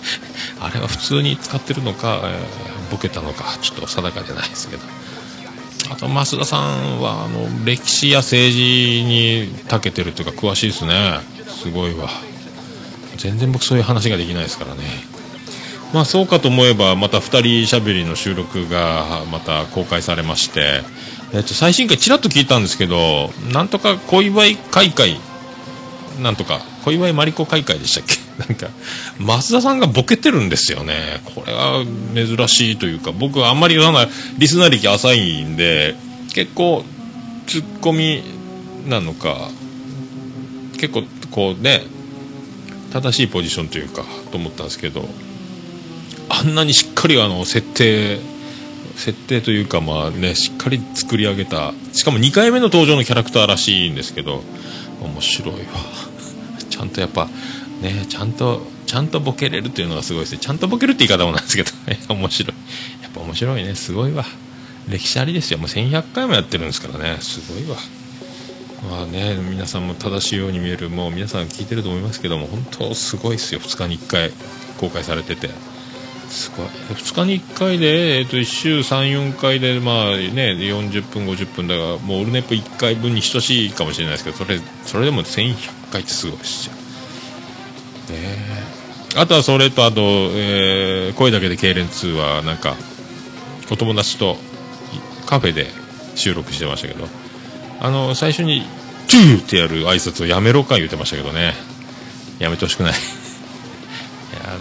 あれは普通に使ってるのか、えーボケたのか、ちょっと定かじゃないですけど。あと、増田さんは、あの、歴史や政治に長けてるというか、詳しいですね。すごいわ。全然僕そういう話ができないですからね。まあそうかと思えばまた2人しゃべりの収録がまた公開されまして、えっと、最新回ちらっと聞いたんですけどなんとか小祝開会なんとか小祝マリコ開会でしたっけ？なんか増田さんがボケてるんですよね。これは珍しいというか僕はあんまり言わなリスナー歴浅いんで結構ツッコミなのか結構こうね正しいポジションというかと思ったんですけどあんなにしっかりあの設定設定というかまあねしっかり作り上げた。しかも2回目の登場のキャラクターらしいんですけど面白いわ。ちゃんとやっぱねちゃんとちゃんとボケれるというのがすごいですね。ちゃんとボケるって言い方もなんですけどね 面白い。やっぱ面白いね。すごいわ。歴史ありですよ。もう1100回もやってるんですからね。すごいわ。まあね皆さんも正しいように見えるもう皆さん聞いてると思いますけども本当すごいですよ。2日に1回公開されてて。すごい2日に1回で、えっと1週34回で、まあね、40分、50分だからもうオルネップ1回分に等しいかもしれないですけどそれそれでも1100回ってすごいですよ、ね、あとはそれとあと、えー声だけで痙攣2はなんかお友達とカフェで収録してましたけどあの最初に「トゥー!」ってやる挨拶をやめろか言ってましたけどね。やめてほしくない。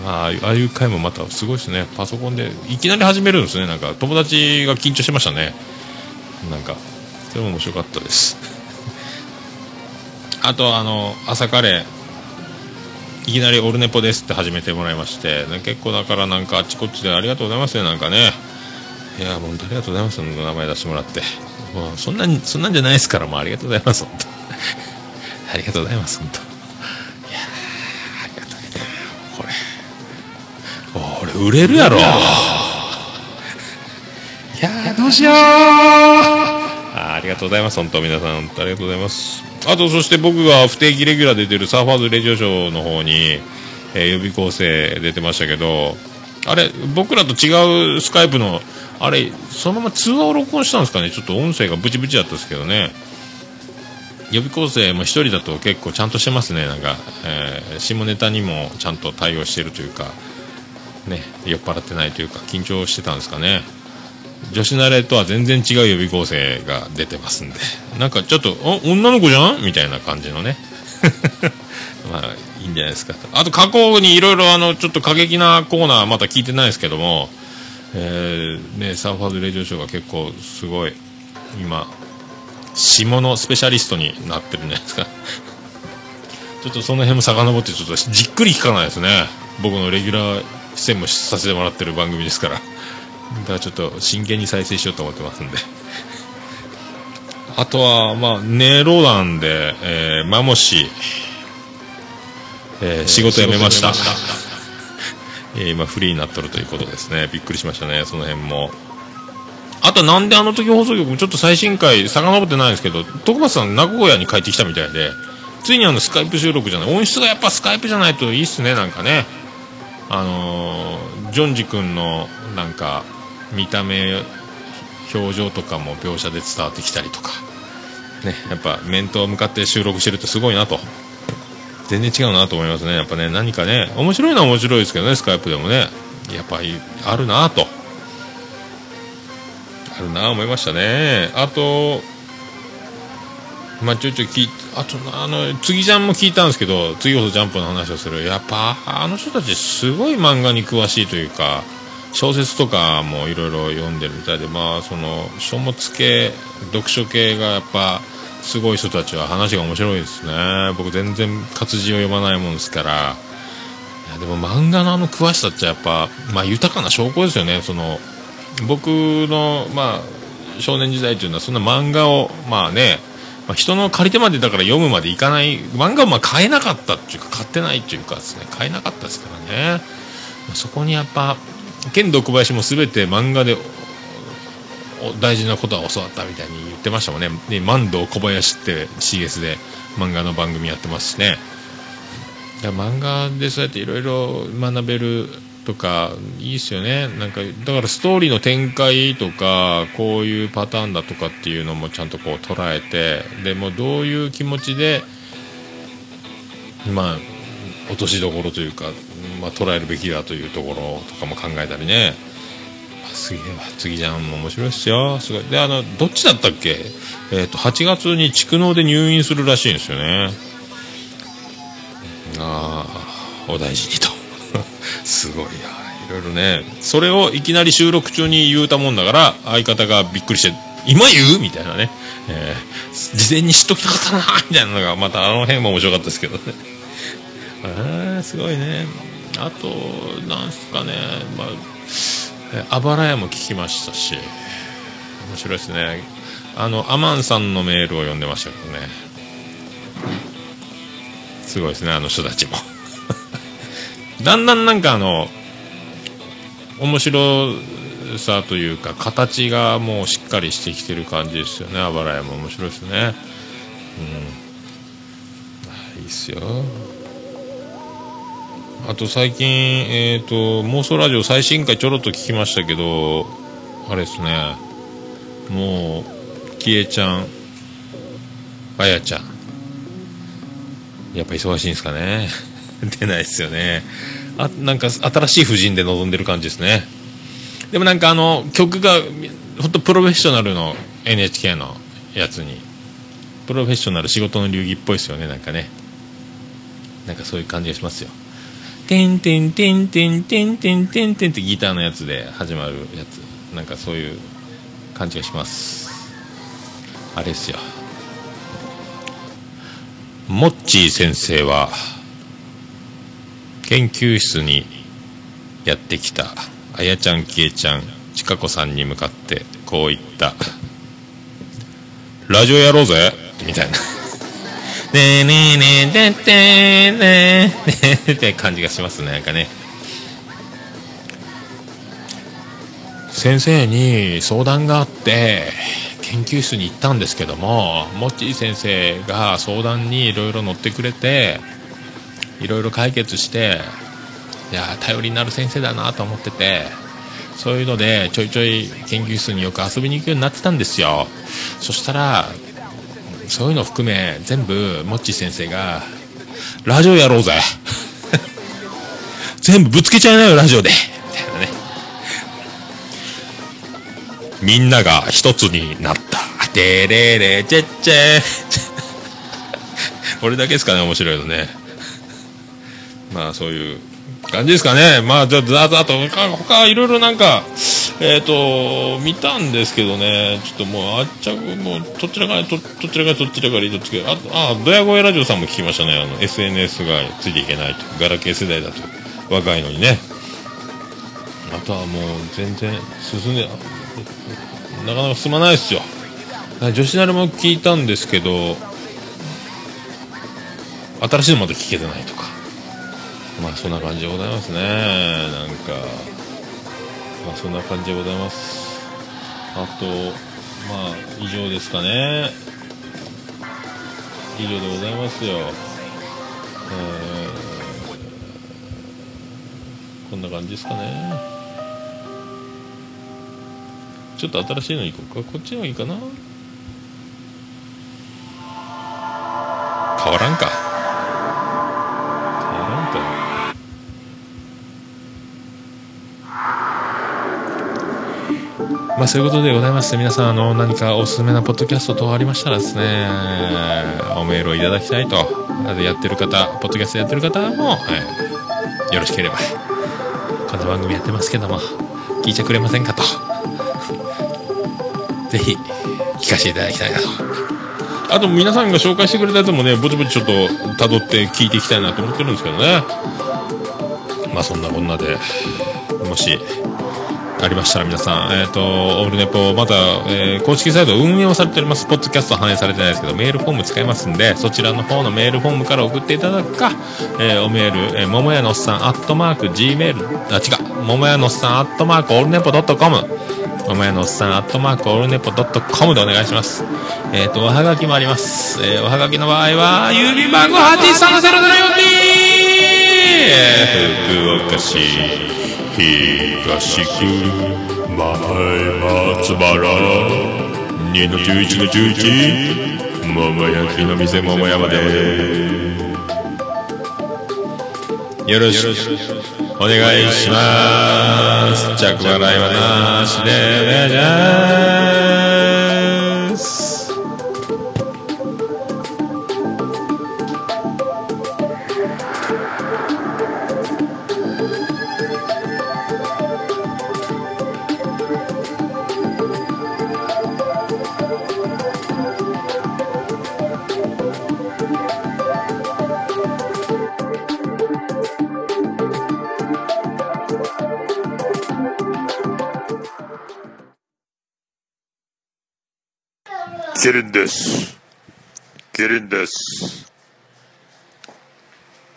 まあああいう回もまたすごいですね。パソコンでいきなり始めるんですね。なんか友達が緊張しましたね。なんかそれも面白かったです。あとあの朝カレー。いきなり「オルネポです」って始めてもらいまして、ね結構だからなんかあっちこっちでありがとうございますね。なんかね。いや本当ありがとうございます。名前出してもらって。もうそんなんそんなんじゃないですから。もうありがとうございます本当。ありがとうございます本当。売れるやろ。いやーどうしよう。ありがとうございます本当皆さん。本当ありがとうございます。あとそして僕が不定期レギュラー出てるサーファーズレジオショーの方に、えー予備校生出てましたけどあれ僕らと違うスカイプのあれそのまま通話を録音したんですかね。ちょっと音声がブチブチだったんですけどね。予備校生も一人だと結構ちゃんとしてますね。なんか、えー下ネタにもちゃんと対応してるというかね酔っ払ってないというか緊張してたんですかね。女子慣れとは全然違う予備校生が出てますんで。なんかちょっと女の子じゃん？みたいな感じのね。まあいいんじゃないですか。あと過去にいろいろあのちょっと過激なコーナーまた聞いてないですけどもえーね、サーファーズレディオショーが結構すごい今下のスペシャリストになってるんじゃないですか。ちょっとその辺も遡ってちょっとじっくり聞かないですね。僕のレギュラー出演もさせてもらってる番組ですから。だからちょっと真剣に再生しようと思ってますんで。あとはまあネロなんで、えー、マモシ、えー仕事辞めました。えー今フリーになっとるということですね。びっくりしましたね。その辺も。あとなんであの時放送局もちょっと最新回遡ってないんですけど徳松さん名古屋に帰ってきたみたいで。ついにあのスカイプ収録じゃない。音質がやっぱスカイプじゃないといいっすねなんかねあのジョンジ君のなんか見た目表情とかも描写で伝わってきたりとかねやっぱ面と向かって収録してるってすごいなと。全然違うなと思いますね。やっぱね何かね面白いのは面白いですけどねスカイプでもね。やっぱりあるなと。あるな思いましたね。あとまあちょいちょい聞いあとあの次ジャンも聞いたんですけど次こそジャンプの話をする。やっぱあの人たちすごい漫画に詳しいというか小説とかもいろいろ読んでるみたいでまあその書物系読書系がやっぱすごい人たちは話が面白いですね。僕全然活字を読まないもんですから。いやでも漫画のあの詳しさってやっぱ、まあ、豊かな証拠ですよね。その僕の、まあ、少年時代というのはそんな漫画をまあね、まあ、人の借り手までだから読むまでいかない。漫画をま買えなかったっていうか買ってないっていうかですね。買えなかったですからね。まそこにやっぱ剣道小林も全て漫画で大事なことは教わったみたいに言ってましたもんね。で万道小林って CS で漫画の番組やってますしね。漫画でそうやっていろいろ学べるとかいいですよね。なんかだからストーリーの展開とかこういうパターンだとかっていうのもちゃんとこう捉えてでもどういう気持ちでまあ落としどころというか、まあ、捉えるべきだというところとかも考えたりね。あすげえわ。次じゃんも面白いっすよ。すごい。であのどっちだったっけ、えー、と8月に蓄膿で入院するらしいんですよね。ああお大事にと。すごい。やいろいろね。それをいきなり収録中に言うたもんだから相方がびっくりして今言う？みたいなね、えー事前に知っときたかったなみたいなのがまたあの辺も面白かったですけどね。え、すごいね。あとなんすかね。まああばら屋も聞きましたし面白いですね。あのアマンさんのメールを読んでましたけどね。すごいですねあの人たちも。だんだんなんかあの面白さというか形がもうしっかりしてきてる感じですよね。あばら屋も面白いですね。うん。いいっすよ。あと最近えっ、と妄想ラジオ最新回ちょろっと聞きましたけどあれですね。もうきえちゃん。あやちゃん。やっぱ忙しいんですかね。出ないですよね。あなんか新しい布陣で臨んでる感じですね。でもなんかあの曲が本当プロフェッショナルの NHK のやつにプロフェッショナル仕事の流儀っぽいですよねなんかね。なんかそういう感じがしますよ「てんてんてんてんてんてんてんてん」ってギターのやつで始まるやつ。なんかそういう感じがします。あれですよ。モッチー先生は研究室にやってきたあやちゃんきえちゃんちかこさんに向かってこう言った「ラジオやろうぜ」みたいな「ねえねえねえでってねーねーって感じがしますねなんかね先生に相談があって研究室に行ったんですけどもモッチー先生が相談にいろいろ乗ってくれていろいろ解決していや頼りになる先生だなと思っててそういうのでちょいちょい研究室によく遊びに行くようになってたんですよ。そしたらそういうの含め全部モッチー先生が「ラジオやろうぜ。全部ぶつけちゃいなよラジオで」みたいなね。みんなが一つになった「てれれちぇっちぇ」これ だけですかね面白いのね。まあそういう感じですかね。まあ、じゃあ、ざざっと、他、他いろいろなんか、えっ、と、見たんですけどね、ちょっともう、あっちゃ、もう、どちらか、どどちらか、どちらか、どっちか、あと、あ、ドヤ声ラジオさんも聞きましたね、あの、SNS がついていけないと、ガラケー世代だと、若いのにね。あとはもう、全然、進んで、なかなか進まないですよ。女子なるも聞いたんですけど、新しいのまだ聞けてないと。まあ、そんな感じでございますね。なんか、まあそんな感じでございます。あとまあ以上ですかね。以上でございますよ。えー、こんな感じですかね。ちょっと新しいのいこうか。こっちの方がいいかな。変わらんか。まあそういうことでございます皆さんあの何かおすすめなポッドキャスト等ありましたらですねおメールをいただきたいと。やってる方ポッドキャストやってる方も、えよろしければこんな番組やってますけども聞いてくれませんかと。ぜひ聞かせていただきたいなと。あと皆さんが紹介してくれたやつもねぼちぼちちょっと辿って聞いていきたいなと思ってるんですけどね。まあそんなこんなでもしありましたら皆さん、えっ、ー、と、オールネポ、まだ、えー、公式サイト運営をされております。ポッドキャスト反映されてないですけど、メールフォーム使いますんで、そちらの方のメールフォームから送っていただくか、えー、おメール、えー、ももやのっさん、アットマーク、gmail、あ、違う、ももやのっさん、アットマーク、オールネポドットコム、ももやのっさん、アットマーク、オールネポドットコムでお願いします。えっ、ー、と、おはがきもあります。えー、おはがきの場合は、郵便番号8 3 0 0 4 2福岡市東区前松原2の11の11桃焼きの店桃山で。よろしくお願いします。着払いはなしで。お願いします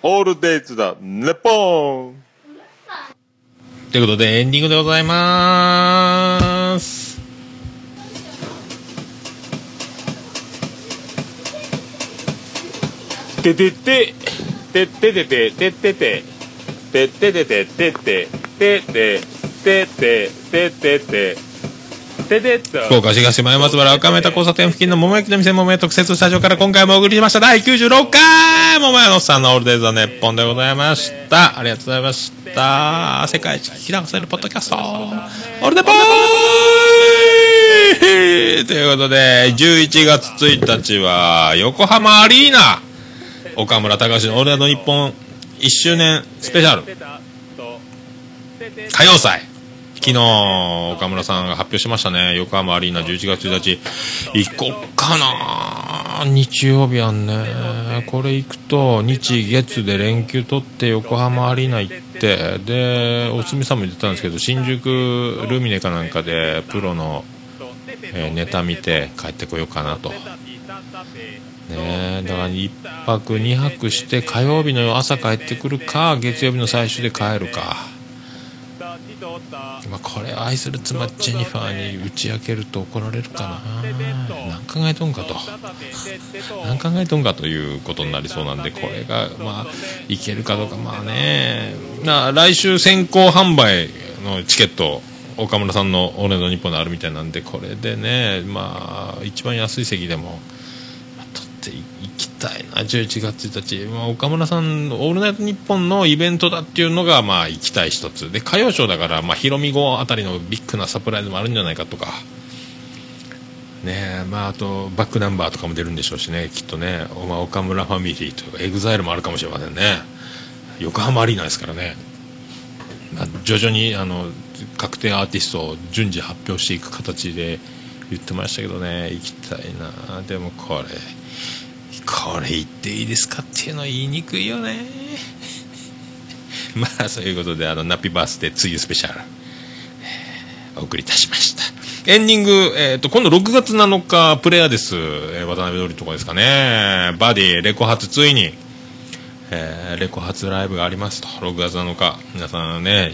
オールデイズだ、ネポンということで、エンディングでございます。ててて、てててて、ててて、てててて、ててて、ててて、ててて、福岡市東前松原赤目田交差点付近の桃焼きの店桃屋特設スタジオから今回もお送りしました。第96回。桃屋のさんのオールデイズ・ザ・ネッポンでございました。ありがとうございました。世界一聞き流せるポッドキャスト。オールデポーということで11月1日は横浜アリーナ。岡村隆史のオールナイトニッポン1周年スペシャル。歌謡祭昨日、岡村さんが発表しましたね。横浜アリーナ11月1日。行こっかな日曜日やんね。これ行くと、日月で連休取って横浜アリーナ行って、で、おつみさんも言ってたんですけど、新宿ルミネかなんかでプロの、え、ネタ見て帰ってこようかなと。ねだから1泊2泊して火曜日の朝帰ってくるか月曜日の最終で帰るかまあ、これ愛する妻ジェニファーに打ち明けると怒られるかな。何考えとんかと。何考えとんかということになりそうなんでこれがまあいけるかどうか。まあね。な来週先行販売のチケット岡村さんの「俺の日本」であるみたいなんでこれでねまあ一番安い席でも取っていたいな。11月1日、まあ、岡村さん「オールナイトニッポン」のイベントだっていうのがまあ行きたい一つ。で歌謡ショーだから、まあ、ヒロミ郷あたりのビッグなサプライズもあるんじゃないかとか。ねまあ、あとバックナンバーとかも出るんでしょうしねきっとね、まあ、岡村ファミリーとかエグザイルもあるかもしれませんね。横浜アリーナですからね、まあ、徐々にあの確定アーティストを順次発表していく形で言ってましたけどね。行きたいな。でもこれ。これ言っていいですかっていうのは言いにくいよね。まあそういうことであのナッピバースデー梅雨スペシャル。お送りいたしました。エンディング、えー、と今度6月7日プレイヤーです、えー渡辺通りとかですかね。バディレコ発ついに。えーレコ発ライブがありますと。6月7日。皆さんね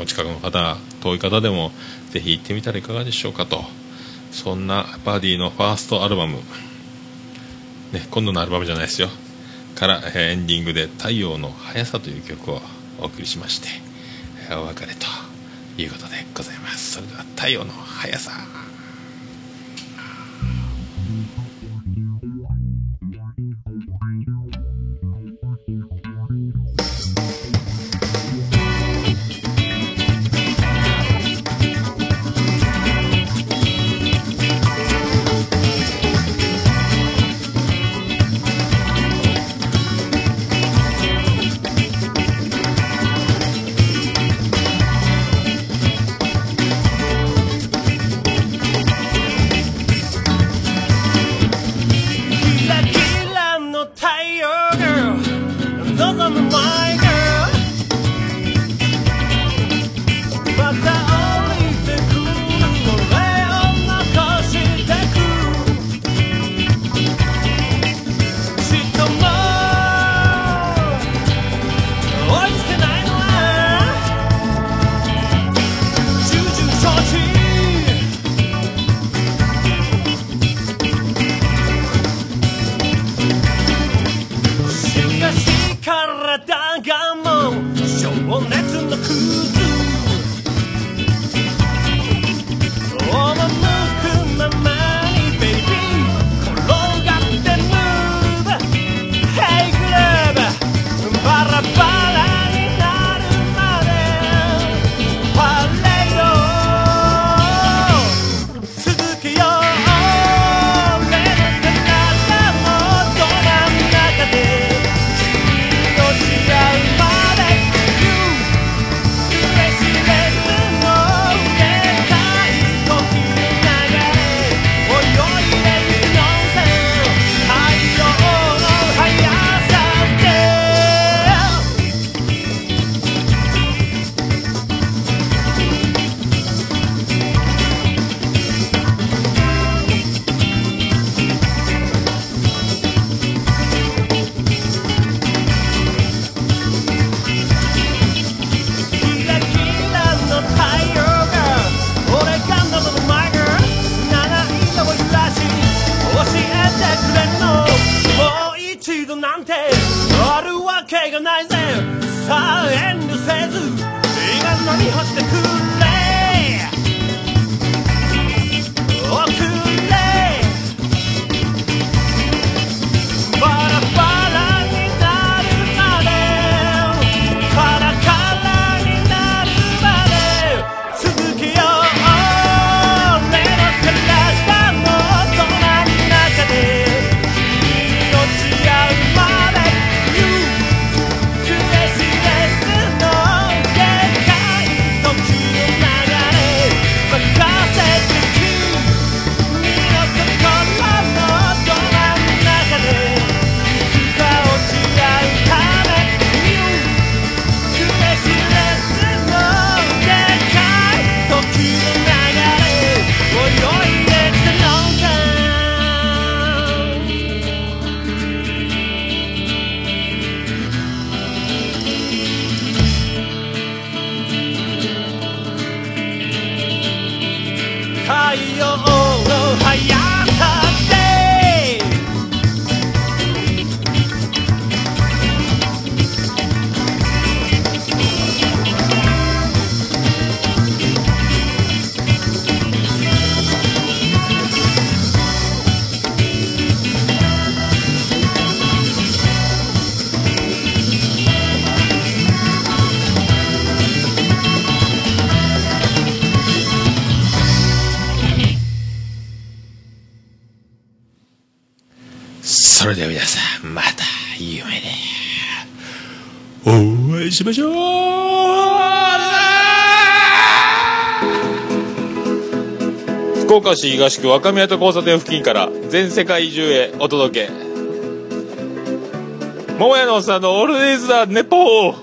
お近くの方遠い方でもぜひ行ってみたらいかがでしょうかと。そんなバディのファーストアルバム、ね、今度のアルバムじゃないですよ。から、エンディングで「太陽の速さ」という曲をお送りしましてお別れということでございます。それでは「太陽の速さ」にしましょう。福岡市東区若宮と交差点付近から全世界中へお届け。桃屋のおっさんのオールディーズザネポー。